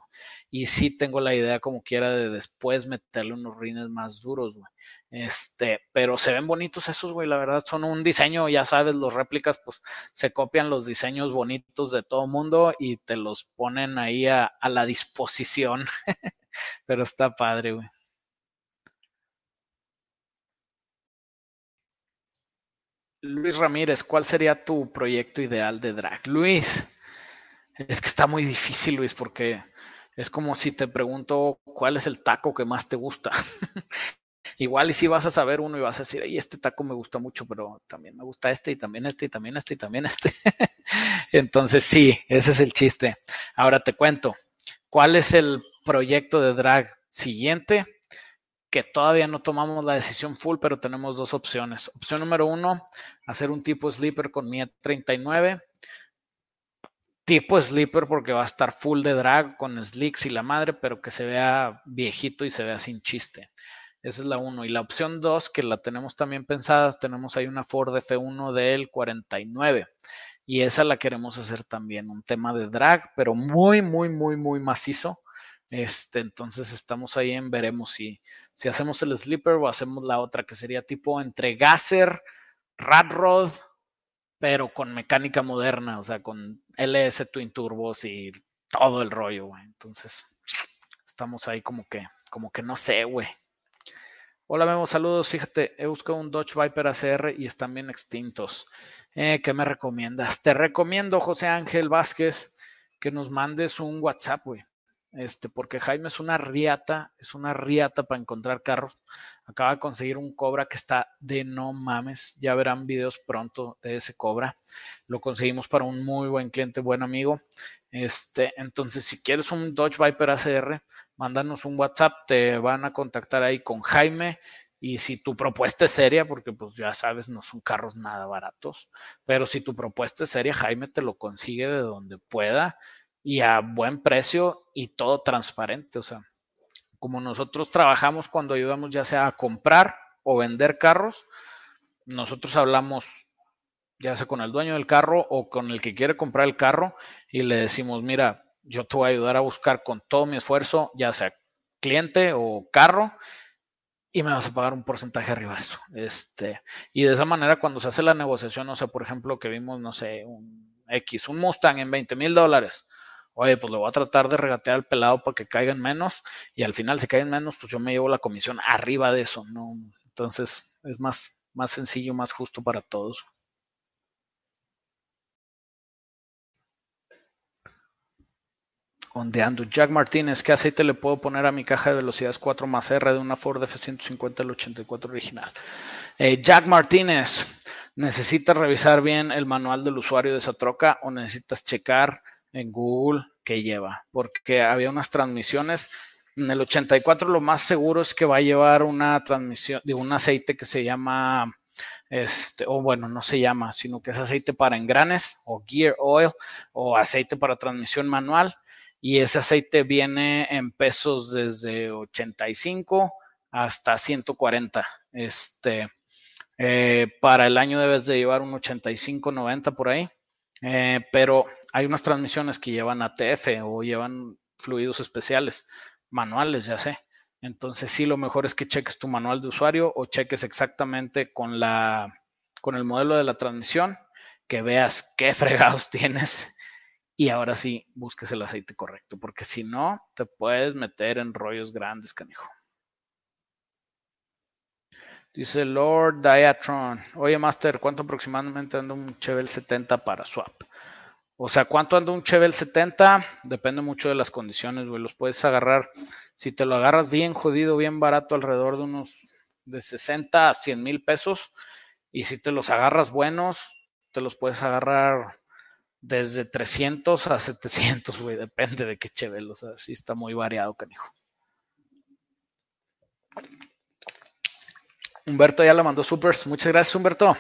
Y sí tengo la idea como quiera de después meterle unos rines más duros, güey. Este, pero se ven bonitos esos, güey, la verdad son un diseño, ya sabes, los réplicas pues se copian los diseños bonitos de todo mundo y te los ponen ahí a la disposición. pero está padre, güey. Luis Ramírez, ¿cuál sería tu proyecto ideal de drag? Luis, es que está muy difícil, Luis, porque es como si te pregunto cuál es el taco que más te gusta. Igual y si vas a saber uno y vas a decir, ay, este taco me gusta mucho, pero también me gusta este y también este y también este y también este. Entonces sí, ese es el chiste. Ahora te cuento, ¿cuál es el proyecto de drag siguiente? Que todavía no tomamos la decisión full, pero tenemos dos opciones. Opción número uno, hacer un tipo sleeper con mi 39. Tipo sleeper porque va a estar full de drag con slicks y la madre, pero que se vea viejito y se vea sin chiste. Esa es la uno. Y la opción dos, que la tenemos también pensada, tenemos ahí una Ford F1 del 49. Y esa la queremos hacer también, un tema de drag, pero muy, muy, muy, muy macizo este, entonces estamos ahí en veremos si, si hacemos el sleeper o hacemos la otra que sería tipo entre Gasser, Radrod, pero con mecánica moderna, o sea, con LS Twin Turbos y todo el rollo, güey. Entonces, estamos ahí como que, como que no sé, güey. Hola, Memo, saludos. Fíjate, he buscado un Dodge Viper ACR y están bien extintos. Eh, ¿Qué me recomiendas? Te recomiendo, José Ángel Vázquez, que nos mandes un WhatsApp, güey este, porque Jaime es una riata, es una riata para encontrar carros. Acaba de conseguir un Cobra que está de no mames. Ya verán videos pronto de ese Cobra. Lo conseguimos para un muy buen cliente, buen amigo. Este, entonces, si quieres un Dodge Viper ACR, mándanos un WhatsApp, te van a contactar ahí con Jaime. Y si tu propuesta es seria, porque pues ya sabes, no son carros nada baratos, pero si tu propuesta es seria, Jaime te lo consigue de donde pueda y a buen precio y todo transparente. O sea, como nosotros trabajamos cuando ayudamos ya sea a comprar o vender carros, nosotros hablamos ya sea con el dueño del carro o con el que quiere comprar el carro y le decimos, mira, yo te voy a ayudar a buscar con todo mi esfuerzo, ya sea cliente o carro, y me vas a pagar un porcentaje arriba de eso. Este, y de esa manera, cuando se hace la negociación, o sea, por ejemplo, que vimos, no sé, un X, un Mustang en 20 mil dólares, oye, pues le voy a tratar de regatear al pelado para que caigan menos y al final si caen menos, pues yo me llevo la comisión arriba de eso, ¿no? Entonces es más, más sencillo, más justo para todos. Ondeando. Jack Martínez, ¿qué aceite le puedo poner a mi caja de velocidades 4 más R de una Ford F-150 del 84 original? Eh, Jack Martínez, ¿necesitas revisar bien el manual del usuario de esa troca o necesitas checar en Google que lleva, porque había unas transmisiones. En el 84 lo más seguro es que va a llevar una transmisión de un aceite que se llama, este, o bueno, no se llama, sino que es aceite para engranes o gear oil o aceite para transmisión manual. Y ese aceite viene en pesos desde 85 hasta 140. Este, eh, para el año debes de llevar un 85, 90 por ahí. Eh, pero hay unas transmisiones que llevan ATF o llevan fluidos especiales, manuales, ya sé. Entonces sí, lo mejor es que cheques tu manual de usuario o cheques exactamente con, la, con el modelo de la transmisión, que veas qué fregados tienes y ahora sí busques el aceite correcto, porque si no, te puedes meter en rollos grandes, canijo. Dice Lord Diatron. Oye, Master, ¿cuánto aproximadamente anda un Chevel 70 para swap? O sea, ¿cuánto anda un Chevel 70? Depende mucho de las condiciones, güey. Los puedes agarrar, si te lo agarras bien jodido, bien barato, alrededor de unos de 60 a 100 mil pesos. Y si te los agarras buenos, te los puedes agarrar desde 300 a 700, güey. Depende de qué Chevel. O sea, sí está muy variado, canijo. Humberto ya le mandó supers. Muchas gracias, Humberto.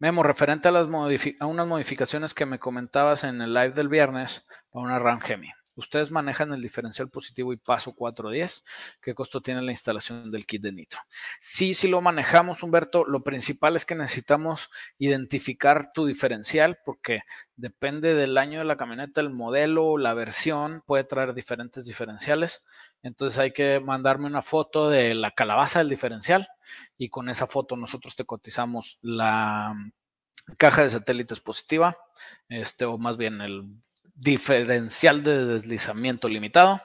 Memo, referente a, las a unas modificaciones que me comentabas en el live del viernes para una RAM Gemi. Ustedes manejan el diferencial positivo y paso 410. ¿Qué costo tiene la instalación del kit de nitro? Sí, sí lo manejamos, Humberto. Lo principal es que necesitamos identificar tu diferencial porque depende del año de la camioneta, el modelo, la versión, puede traer diferentes diferenciales. Entonces hay que mandarme una foto de la calabaza del diferencial y con esa foto nosotros te cotizamos la caja de satélites positiva, este, o más bien el diferencial de deslizamiento limitado.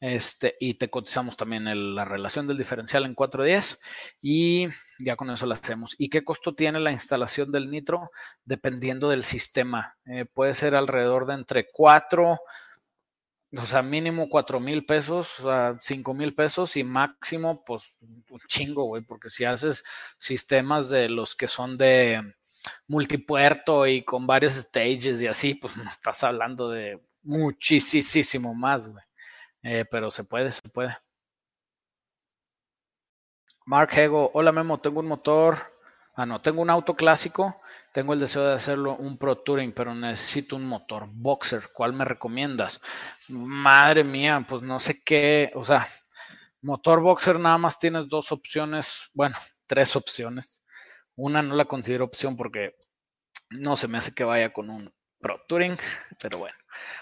Este, y te cotizamos también la relación del diferencial en 410 y ya con eso la hacemos. ¿Y qué costo tiene la instalación del nitro? Dependiendo del sistema. Eh, puede ser alrededor de entre 4 o sea, mínimo cuatro mil pesos, cinco mil pesos y máximo, pues un chingo, güey, porque si haces sistemas de los que son de multipuerto y con varios stages y así, pues estás hablando de muchísimo más, güey. Eh, pero se puede, se puede. Mark Hego, hola Memo, tengo un motor Ah, no, tengo un auto clásico, tengo el deseo de hacerlo un Pro Touring, pero necesito un motor boxer. ¿Cuál me recomiendas? Madre mía, pues no sé qué, o sea, motor boxer nada más tienes dos opciones, bueno, tres opciones. Una no la considero opción porque no se me hace que vaya con un Pro Touring, pero bueno.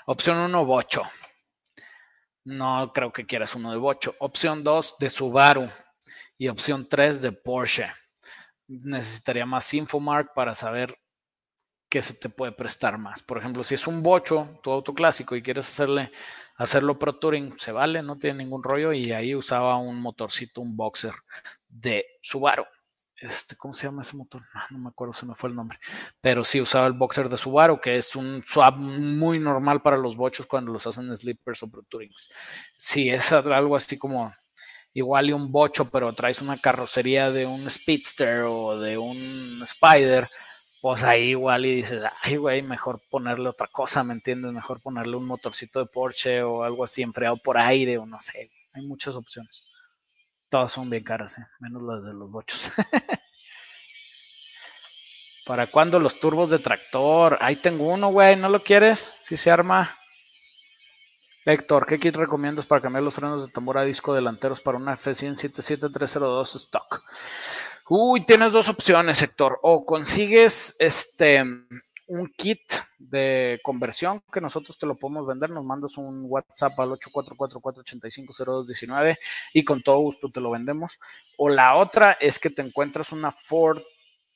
Opción uno, Bocho. No creo que quieras uno de Bocho. Opción dos, de Subaru. Y opción tres, de Porsche necesitaría más Infomark para saber qué se te puede prestar más. Por ejemplo, si es un bocho, tu auto clásico, y quieres hacerle, hacerlo Pro Touring, se vale, no tiene ningún rollo. Y ahí usaba un motorcito, un boxer de Subaru. Este, ¿Cómo se llama ese motor? No, me acuerdo, se me fue el nombre. Pero sí usaba el boxer de Subaru, que es un swap muy normal para los bochos cuando los hacen slippers o Pro Tourings. Si es algo así como igual y un bocho, pero traes una carrocería de un Speedster o de un Spider, pues ahí igual y dices, ay, güey, mejor ponerle otra cosa, ¿me entiendes? Mejor ponerle un motorcito de Porsche o algo así enfriado por aire o no sé. Hay muchas opciones. Todas son bien caras, ¿eh? menos las de los bochos. ¿Para cuándo los turbos de tractor? Ahí tengo uno, güey, ¿no lo quieres? Si se arma. Héctor, ¿qué kit recomiendas para cambiar los frenos de tambor a disco delanteros para una F100 77302 stock? Uy, tienes dos opciones, Héctor. O consigues este un kit de conversión que nosotros te lo podemos vender, nos mandas un WhatsApp al 844-485-0219 y con todo gusto te lo vendemos. O la otra es que te encuentras una Ford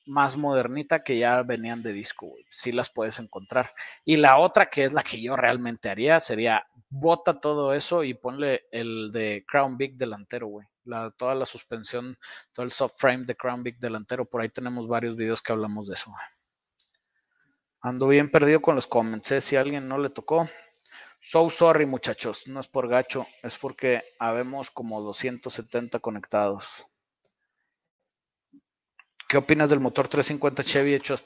más modernita que ya venían de disco, Si las puedes encontrar. Y la otra que es la que yo realmente haría sería bota todo eso y ponle el de Crown Big delantero, güey. La, toda la suspensión, todo el subframe de Crown Big delantero. Por ahí tenemos varios videos que hablamos de eso. Ando bien perdido con los comments. ¿eh? Si a alguien no le tocó, so sorry, muchachos. No es por gacho, es porque habemos como 270 conectados. ¿Qué opinas del motor 350 Chevy hecho a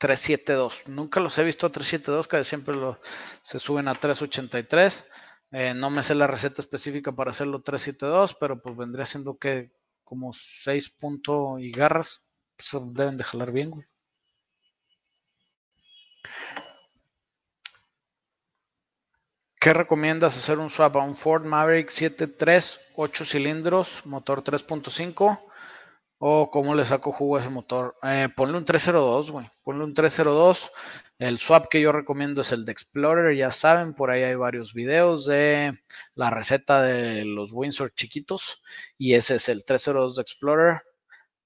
372. Nunca los he visto a 372, que siempre lo, se suben a 383. Eh, no me sé la receta específica para hacerlo 372, pero pues vendría siendo que como 6 puntos y garras pues, deben de jalar bien, güey. ¿Qué recomiendas hacer un swap a un Ford Maverick 7.3, 8 cilindros, motor 3.5? ¿O cómo le saco jugo a ese motor? Eh, ponle un 302, güey. Ponle un 302. El swap que yo recomiendo es el de Explorer. Ya saben, por ahí hay varios videos de la receta de los Windsor chiquitos. Y ese es el 302 de Explorer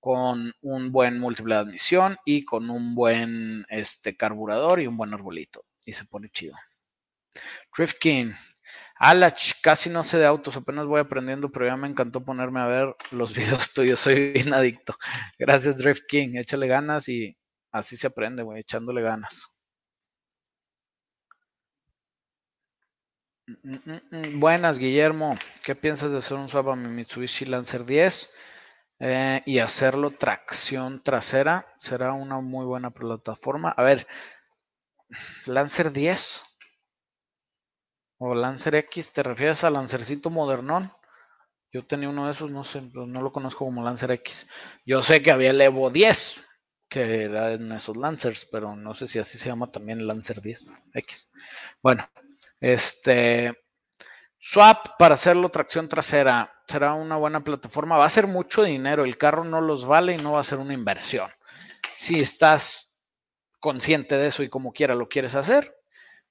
con un buen múltiple de admisión y con un buen este, carburador y un buen arbolito. Y se pone chido. Drift King. Alach, casi no sé de autos, apenas voy aprendiendo, pero ya me encantó ponerme a ver los videos tuyos, soy bien adicto. Gracias, Drift King, échale ganas y así se aprende, güey, echándole ganas. Mm, mm, mm, buenas, Guillermo. ¿Qué piensas de hacer un swap a mi Mitsubishi Lancer 10 eh, y hacerlo tracción trasera? Será una muy buena plataforma. A ver, Lancer 10 o Lancer X, ¿te refieres al Lancercito modernón? Yo tenía uno de esos, no sé, no lo conozco como Lancer X. Yo sé que había el Evo 10, que era en esos Lancers, pero no sé si así se llama también Lancer 10 X. Bueno, este swap para hacerlo tracción trasera será una buena plataforma. Va a ser mucho dinero, el carro no los vale y no va a ser una inversión. Si estás consciente de eso y como quiera lo quieres hacer,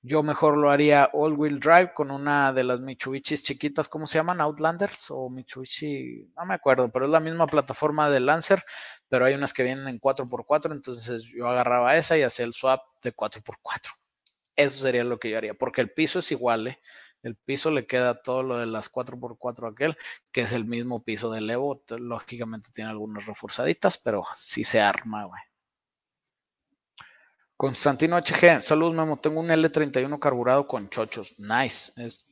yo mejor lo haría all-wheel drive con una de las Mitsubishis chiquitas, ¿cómo se llaman? Outlanders o Mitsubishi, no me acuerdo, pero es la misma plataforma de Lancer, pero hay unas que vienen en 4x4, entonces yo agarraba esa y hacía el swap de 4x4. Eso sería lo que yo haría, porque el piso es igual, ¿eh? El piso le queda todo lo de las 4x4 aquel, que es el mismo piso del Evo. Lógicamente tiene algunas reforzaditas, pero sí se arma, güey. Constantino HG, saludos Memo, tengo un L31 carburado con chochos, nice, es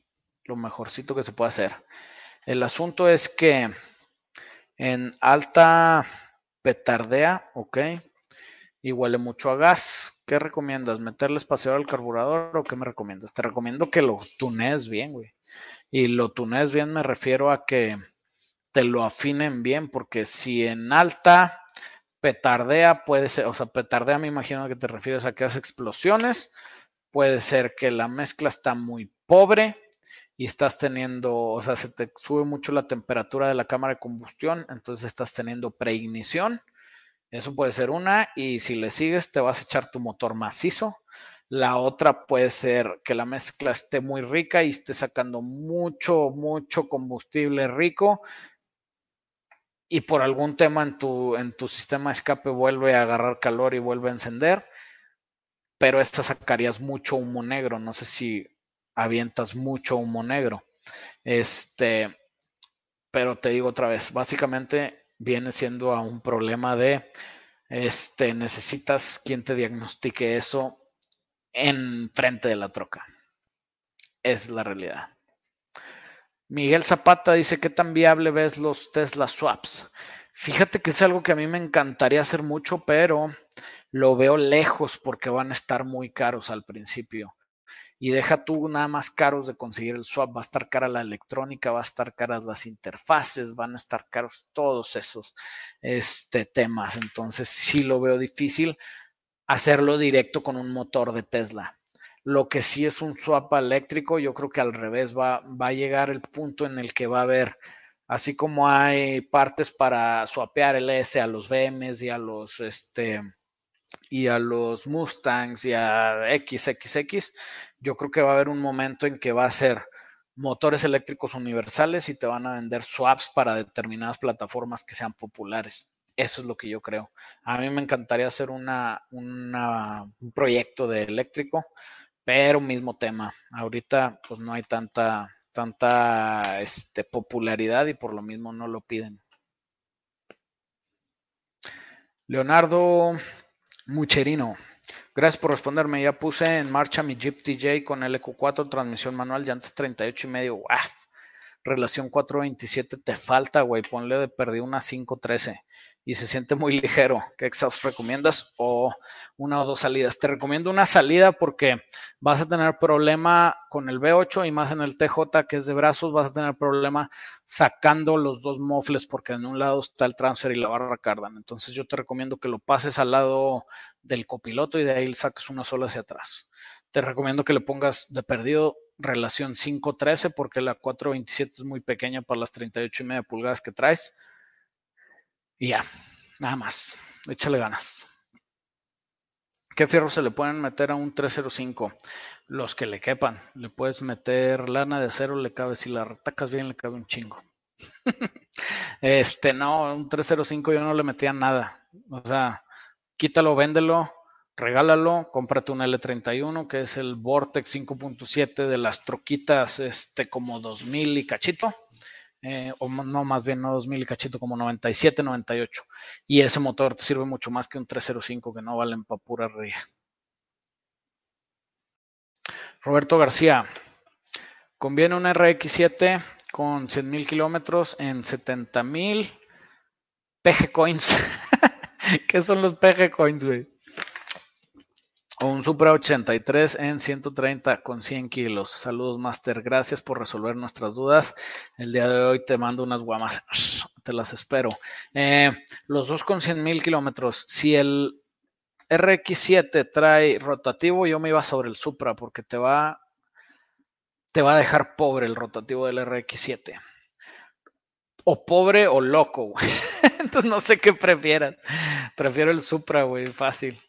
lo mejorcito que se puede hacer. El asunto es que en alta petardea, ok, y huele mucho a gas. ¿Qué recomiendas? ¿Meterle espaciador al carburador o qué me recomiendas? Te recomiendo que lo tunees bien, güey. Y lo tunees bien me refiero a que te lo afinen bien, porque si en alta petardea puede ser, o sea, petardea me imagino que te refieres a que hace explosiones, puede ser que la mezcla está muy pobre y estás teniendo, o sea, se te sube mucho la temperatura de la cámara de combustión, entonces estás teniendo preignición. Eso puede ser una y si le sigues te vas a echar tu motor macizo. La otra puede ser que la mezcla esté muy rica y esté sacando mucho, mucho combustible rico y por algún tema en tu, en tu sistema escape vuelve a agarrar calor y vuelve a encender, pero esta sacarías mucho humo negro. No sé si avientas mucho humo negro. Este, pero te digo otra vez, básicamente viene siendo a un problema de, este, necesitas quien te diagnostique eso en frente de la troca. Es la realidad. Miguel Zapata dice, ¿qué tan viable ves los Tesla swaps? Fíjate que es algo que a mí me encantaría hacer mucho, pero lo veo lejos porque van a estar muy caros al principio. Y deja tú nada más caros de conseguir el swap. Va a estar cara la electrónica, va a estar caras las interfaces, van a estar caros todos esos este, temas. Entonces sí lo veo difícil hacerlo directo con un motor de Tesla. Lo que sí es un swap eléctrico, yo creo que al revés va, va a llegar el punto en el que va a haber, así como hay partes para swapear el S a los BMs y a los este y a los Mustangs y a XXX, yo creo que va a haber un momento en que va a ser motores eléctricos universales y te van a vender swaps para determinadas plataformas que sean populares. Eso es lo que yo creo. A mí me encantaría hacer una, una, un proyecto de eléctrico pero mismo tema. Ahorita pues no hay tanta, tanta este, popularidad y por lo mismo no lo piden. Leonardo Mucherino. Gracias por responderme. Ya puse en marcha mi Jeep TJ con el EQ4, transmisión manual, llantas 38 y medio. ¡Wow! Relación 427 te falta, güey. Ponle de perdí una 513 y se siente muy ligero. ¿Qué exhaust recomiendas? O una o dos salidas. Te recomiendo una salida porque vas a tener problema con el V8 y más en el TJ que es de brazos, vas a tener problema sacando los dos mofles porque en un lado está el transfer y la barra cardan. Entonces yo te recomiendo que lo pases al lado del copiloto y de ahí saques una sola hacia atrás. Te recomiendo que le pongas de perdido relación 5.13 porque la 4.27 es muy pequeña para las 38 y media pulgadas que traes y ya, nada más. Échale ganas. ¿Qué fierro se le pueden meter a un 305? Los que le quepan. Le puedes meter lana de acero, le cabe. Si la retacas bien, le cabe un chingo. este, no, un 305 yo no le metía nada. O sea, quítalo, véndelo, regálalo, cómprate un L31 que es el Vortex 5.7 de las troquitas, este como 2000 y cachito. Eh, o no, más bien no 2000 y cachito, como 97, 98. Y ese motor te sirve mucho más que un 305 que no valen para pura ría. Roberto García, conviene un RX7 con 100 mil kilómetros en 70 mil PG Coins. ¿Qué son los PG Coins, güey? Un Supra 83 en 130 con 100 kilos. Saludos, Master. Gracias por resolver nuestras dudas. El día de hoy te mando unas guamas. Te las espero. Eh, los dos con 100 mil kilómetros. Si el RX7 trae rotativo, yo me iba sobre el Supra porque te va, te va a dejar pobre el rotativo del RX7. O pobre o loco, güey. Entonces no sé qué prefieras. Prefiero el Supra, güey, fácil.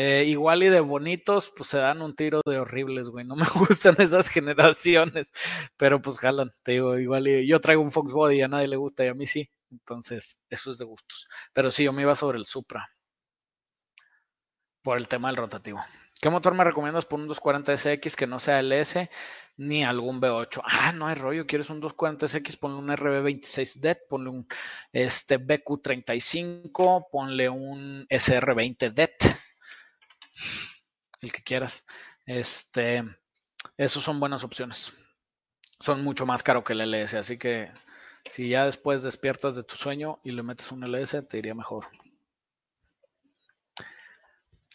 Eh, igual y de bonitos, pues se dan un tiro de horribles, güey. No me gustan esas generaciones, pero pues jalan, te digo, igual y yo traigo un Fox Body a nadie le gusta y a mí sí. Entonces, eso es de gustos. Pero sí, yo me iba sobre el Supra por el tema del rotativo. ¿Qué motor me recomiendas por un 240SX que no sea LS ni algún V8? Ah, no hay rollo. ¿Quieres un 240SX? Ponle un RB26DET, ponle un este, BQ35, ponle un SR20DET. El que quieras. Este, esos son buenas opciones. Son mucho más caro que el LS, así que si ya después despiertas de tu sueño y le metes un LS, te iría mejor.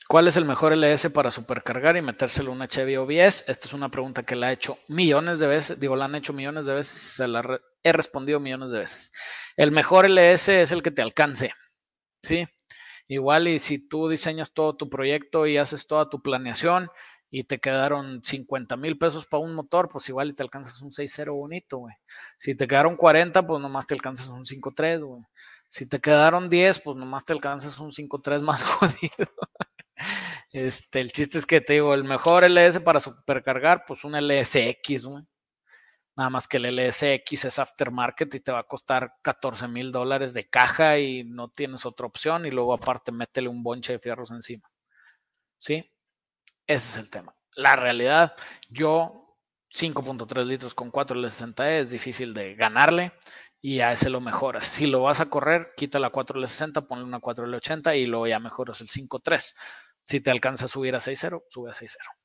¿Cuál es el mejor LS para supercargar y metérselo una Chevy OBS? Esta es una pregunta que la he hecho millones de veces, digo, la han hecho millones de veces, se la he respondido millones de veces. El mejor LS es el que te alcance, ¿sí? Igual y si tú diseñas todo tu proyecto y haces toda tu planeación y te quedaron 50 mil pesos para un motor, pues igual y te alcanzas un 6.0 bonito, güey. Si te quedaron 40, pues nomás te alcanzas un 5.3, güey. Si te quedaron 10, pues nomás te alcanzas un 5.3 más jodido. Este, el chiste es que te digo, el mejor LS para supercargar, pues un LSX, Nada más que el LSX es aftermarket y te va a costar 14 mil dólares de caja y no tienes otra opción. Y luego, aparte, métele un bonche de fierros encima. ¿Sí? Ese es el tema. La realidad, yo 5.3 litros con 4 L60E es difícil de ganarle y a ese lo mejoras. Si lo vas a correr, quita la 4L60, ponle una 4L80 y luego ya mejoras el 5.3. Si te alcanza a subir a 6.0, sube a 6.0.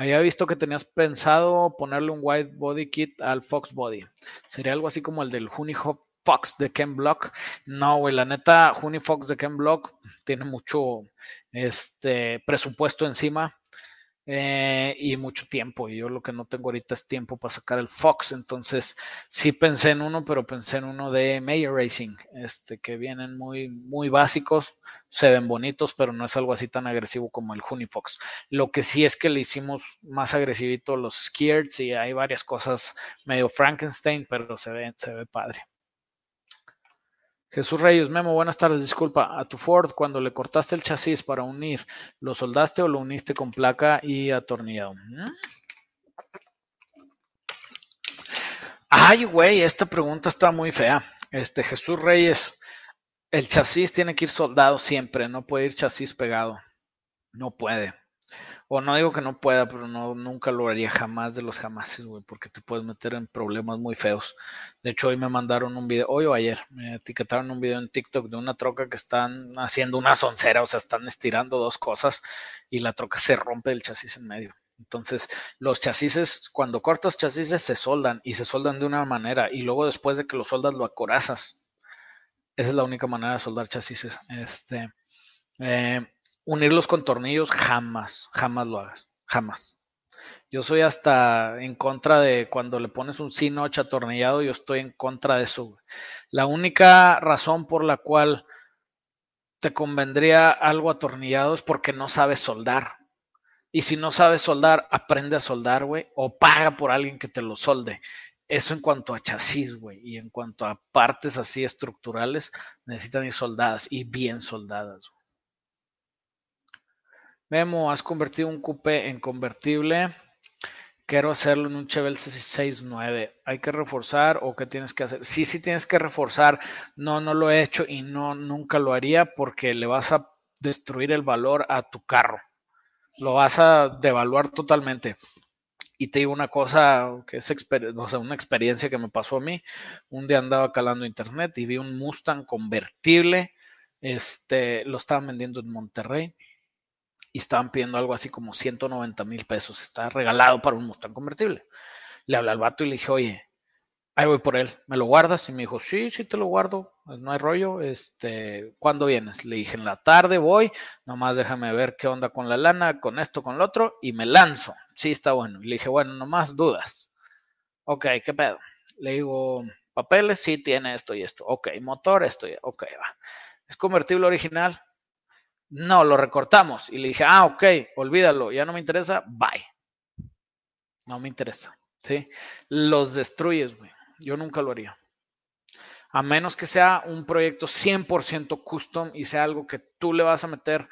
Había visto que tenías pensado ponerle un white body kit al Fox Body. Sería algo así como el del Honey Fox de Ken Block. No, güey, la neta, Honey Fox de Ken Block tiene mucho este, presupuesto encima eh, y mucho tiempo. Y yo lo que no tengo ahorita es tiempo para sacar el Fox. Entonces, sí pensé en uno, pero pensé en uno de Mayor Racing, este, que vienen muy, muy básicos, se ven bonitos, pero no es algo así tan agresivo como el Fox. Lo que sí es que le hicimos más agresivito los Skirts y hay varias cosas medio Frankenstein, pero se ve, se ve padre. Jesús Reyes, Memo, buenas tardes. Disculpa, a tu Ford, cuando le cortaste el chasis para unir, ¿lo soldaste o lo uniste con placa y atornillado? ¿Mm? Ay, güey, esta pregunta está muy fea. Este, Jesús Reyes, el chasis tiene que ir soldado siempre, no puede ir chasis pegado. No puede. O no digo que no pueda, pero no, nunca lo haría jamás de los jamases, güey, porque te puedes meter en problemas muy feos. De hecho, hoy me mandaron un video, hoy o ayer, me etiquetaron un video en TikTok de una troca que están haciendo una soncera, o sea, están estirando dos cosas y la troca se rompe el chasis en medio. Entonces, los chasis, cuando cortas chasis, se soldan y se soldan de una manera y luego después de que lo soldas, lo acorazas. Esa es la única manera de soldar chasis. Este, eh, unirlos con tornillos, jamás, jamás lo hagas, jamás. Yo soy hasta en contra de cuando le pones un sino atornillado, yo estoy en contra de eso. La única razón por la cual te convendría algo atornillado es porque no sabes soldar. Y si no sabes soldar, aprende a soldar, güey, o paga por alguien que te lo solde. Eso en cuanto a chasis, güey, y en cuanto a partes así estructurales, necesitan ir soldadas y bien soldadas. Memo, has convertido un coupé en convertible. Quiero hacerlo en un Chevelle 69. ¿Hay que reforzar o qué tienes que hacer? Sí, sí tienes que reforzar. No, no lo he hecho y no, nunca lo haría porque le vas a destruir el valor a tu carro. Lo vas a devaluar totalmente. Y te digo una cosa que es o sea, una experiencia que me pasó a mí. Un día andaba calando internet y vi un Mustang convertible. Este, lo estaban vendiendo en Monterrey y estaban pidiendo algo así como 190 mil pesos. Está regalado para un Mustang convertible. Le hablé al vato y le dije, oye, ahí voy por él, ¿me lo guardas? Y me dijo, sí, sí te lo guardo, no hay rollo, este, ¿cuándo vienes? Le dije, en la tarde voy, nomás déjame ver qué onda con la lana, con esto, con lo otro, y me lanzo. Sí, está bueno. le dije, bueno, nomás dudas. Ok, ¿qué pedo? Le digo, papeles, sí tiene esto y esto. Ok, motor, esto y ok, va. ¿Es convertible original? No, lo recortamos. Y le dije, ah, ok, olvídalo, ya no me interesa, bye. No me interesa, ¿sí? Los destruyes, güey. Yo nunca lo haría. A menos que sea un proyecto 100% custom y sea algo que tú le vas a meter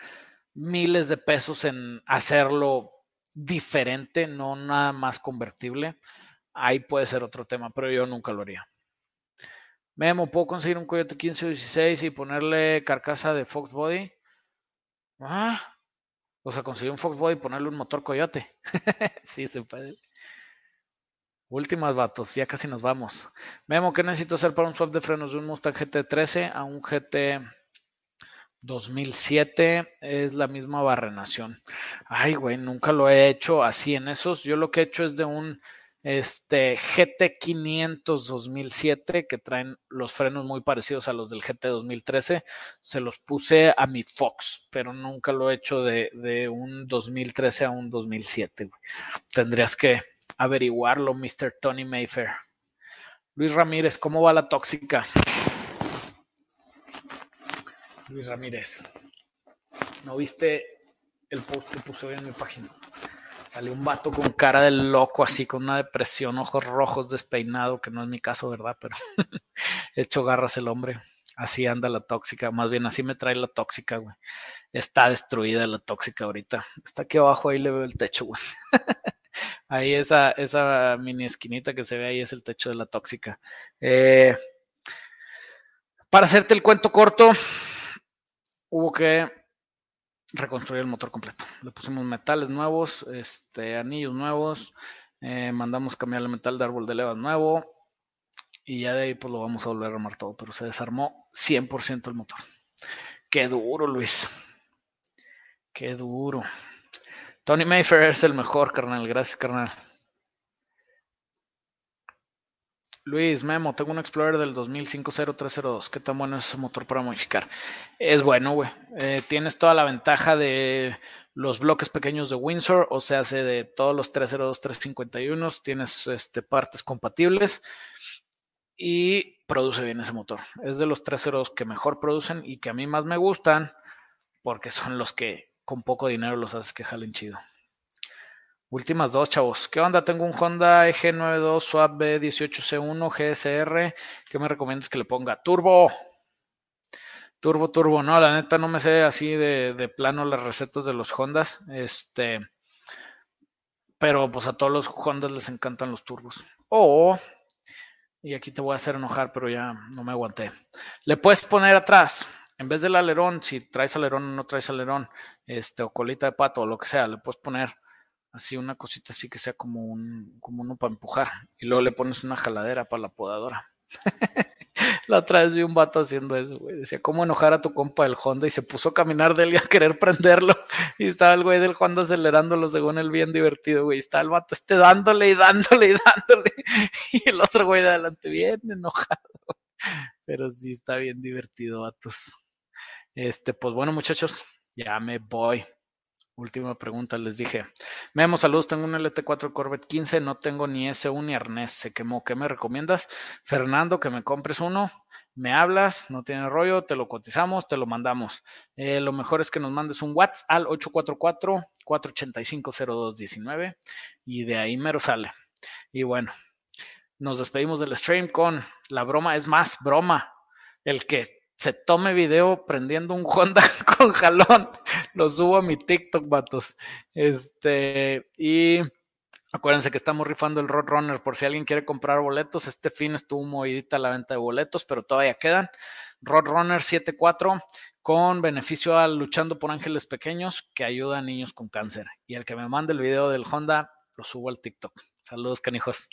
miles de pesos en hacerlo diferente, no nada más convertible. Ahí puede ser otro tema, pero yo nunca lo haría. Memo, ¿puedo conseguir un Coyote 15 o 16 y ponerle carcasa de Fox Body? Ah, o sea, conseguir un Fox Body y ponerle un motor Coyote. sí, se puede. Últimas vatos, ya casi nos vamos. Memo, ¿qué necesito hacer para un swap de frenos de un Mustang GT13 a un GT 2007? Es la misma barrenación. Ay, güey, nunca lo he hecho así en esos. Yo lo que he hecho es de un este, GT500 2007 que traen los frenos muy parecidos a los del GT 2013. Se los puse a mi Fox, pero nunca lo he hecho de, de un 2013 a un 2007. Güey. Tendrías que averiguarlo, Mr. Tony Mayfair. Luis Ramírez, ¿cómo va la tóxica? Luis Ramírez, ¿no viste el post que puse hoy en mi página? Salió un vato con cara de loco, así con una depresión, ojos rojos, despeinado, que no es mi caso, ¿verdad? Pero hecho garras el hombre. Así anda la tóxica, más bien así me trae la tóxica, güey. Está destruida la tóxica ahorita. Está aquí abajo, ahí le veo el techo, güey. Ahí esa, esa mini esquinita que se ve ahí es el techo de la tóxica. Eh, para hacerte el cuento corto, hubo que reconstruir el motor completo. Le pusimos metales nuevos, este, anillos nuevos, eh, mandamos cambiar el metal de árbol de levas nuevo y ya de ahí pues lo vamos a volver a armar todo, pero se desarmó 100% el motor. Qué duro, Luis. Qué duro. Tony Mayfair es el mejor, carnal. Gracias, carnal. Luis Memo, tengo un Explorer del 2005-0302. ¿Qué tan bueno es ese motor para modificar? Es bueno, güey. Eh, tienes toda la ventaja de los bloques pequeños de Windsor, o sea, hace de todos los 302, 351. Tienes este, partes compatibles y produce bien ese motor. Es de los 302 que mejor producen y que a mí más me gustan porque son los que con poco dinero los haces que jalen chido. Últimas dos, chavos. ¿Qué onda? Tengo un Honda EG92 Swap B18C1 GSR. ¿Qué me recomiendas que le ponga? Turbo. Turbo, turbo. No, la neta no me sé así de, plano las recetas de los Hondas. Este. Pero pues a todos los Hondas les encantan los turbos. O, y aquí te voy a hacer enojar, pero ya no me aguanté. Le puedes poner atrás en vez del alerón, si traes alerón o no traes alerón, este, o colita de pato o lo que sea, le puedes poner así una cosita así que sea como un, como uno para empujar. Y luego le pones una jaladera para la podadora. la otra vez vi un vato haciendo eso, güey. Decía, ¿cómo enojar a tu compa del Honda? Y se puso a caminar de él y a querer prenderlo. Y estaba el güey del Honda acelerándolo según él bien divertido, güey. Y está el vato este dándole y dándole y dándole. Y el otro güey de adelante bien enojado. Pero sí está bien divertido, vatos. Este, pues bueno, muchachos, ya me voy. Última pregunta, les dije. Memo, saludos, tengo un LT4 Corvette 15, no tengo ni S1 ni arnés, se quemó. ¿Qué me recomiendas? Fernando, que me compres uno. Me hablas, no tiene rollo, te lo cotizamos, te lo mandamos. Eh, lo mejor es que nos mandes un WhatsApp al 844-485-0219 y de ahí mero sale. Y bueno, nos despedimos del stream con la broma, es más broma. El que se tome video prendiendo un Honda con jalón. Lo subo a mi TikTok, vatos. Este, y acuérdense que estamos rifando el Roadrunner por si alguien quiere comprar boletos. Este fin estuvo movidita la venta de boletos, pero todavía quedan. Roadrunner 74 con beneficio a Luchando por Ángeles Pequeños que ayuda a niños con cáncer. Y el que me mande el video del Honda, lo subo al TikTok. Saludos, canijos.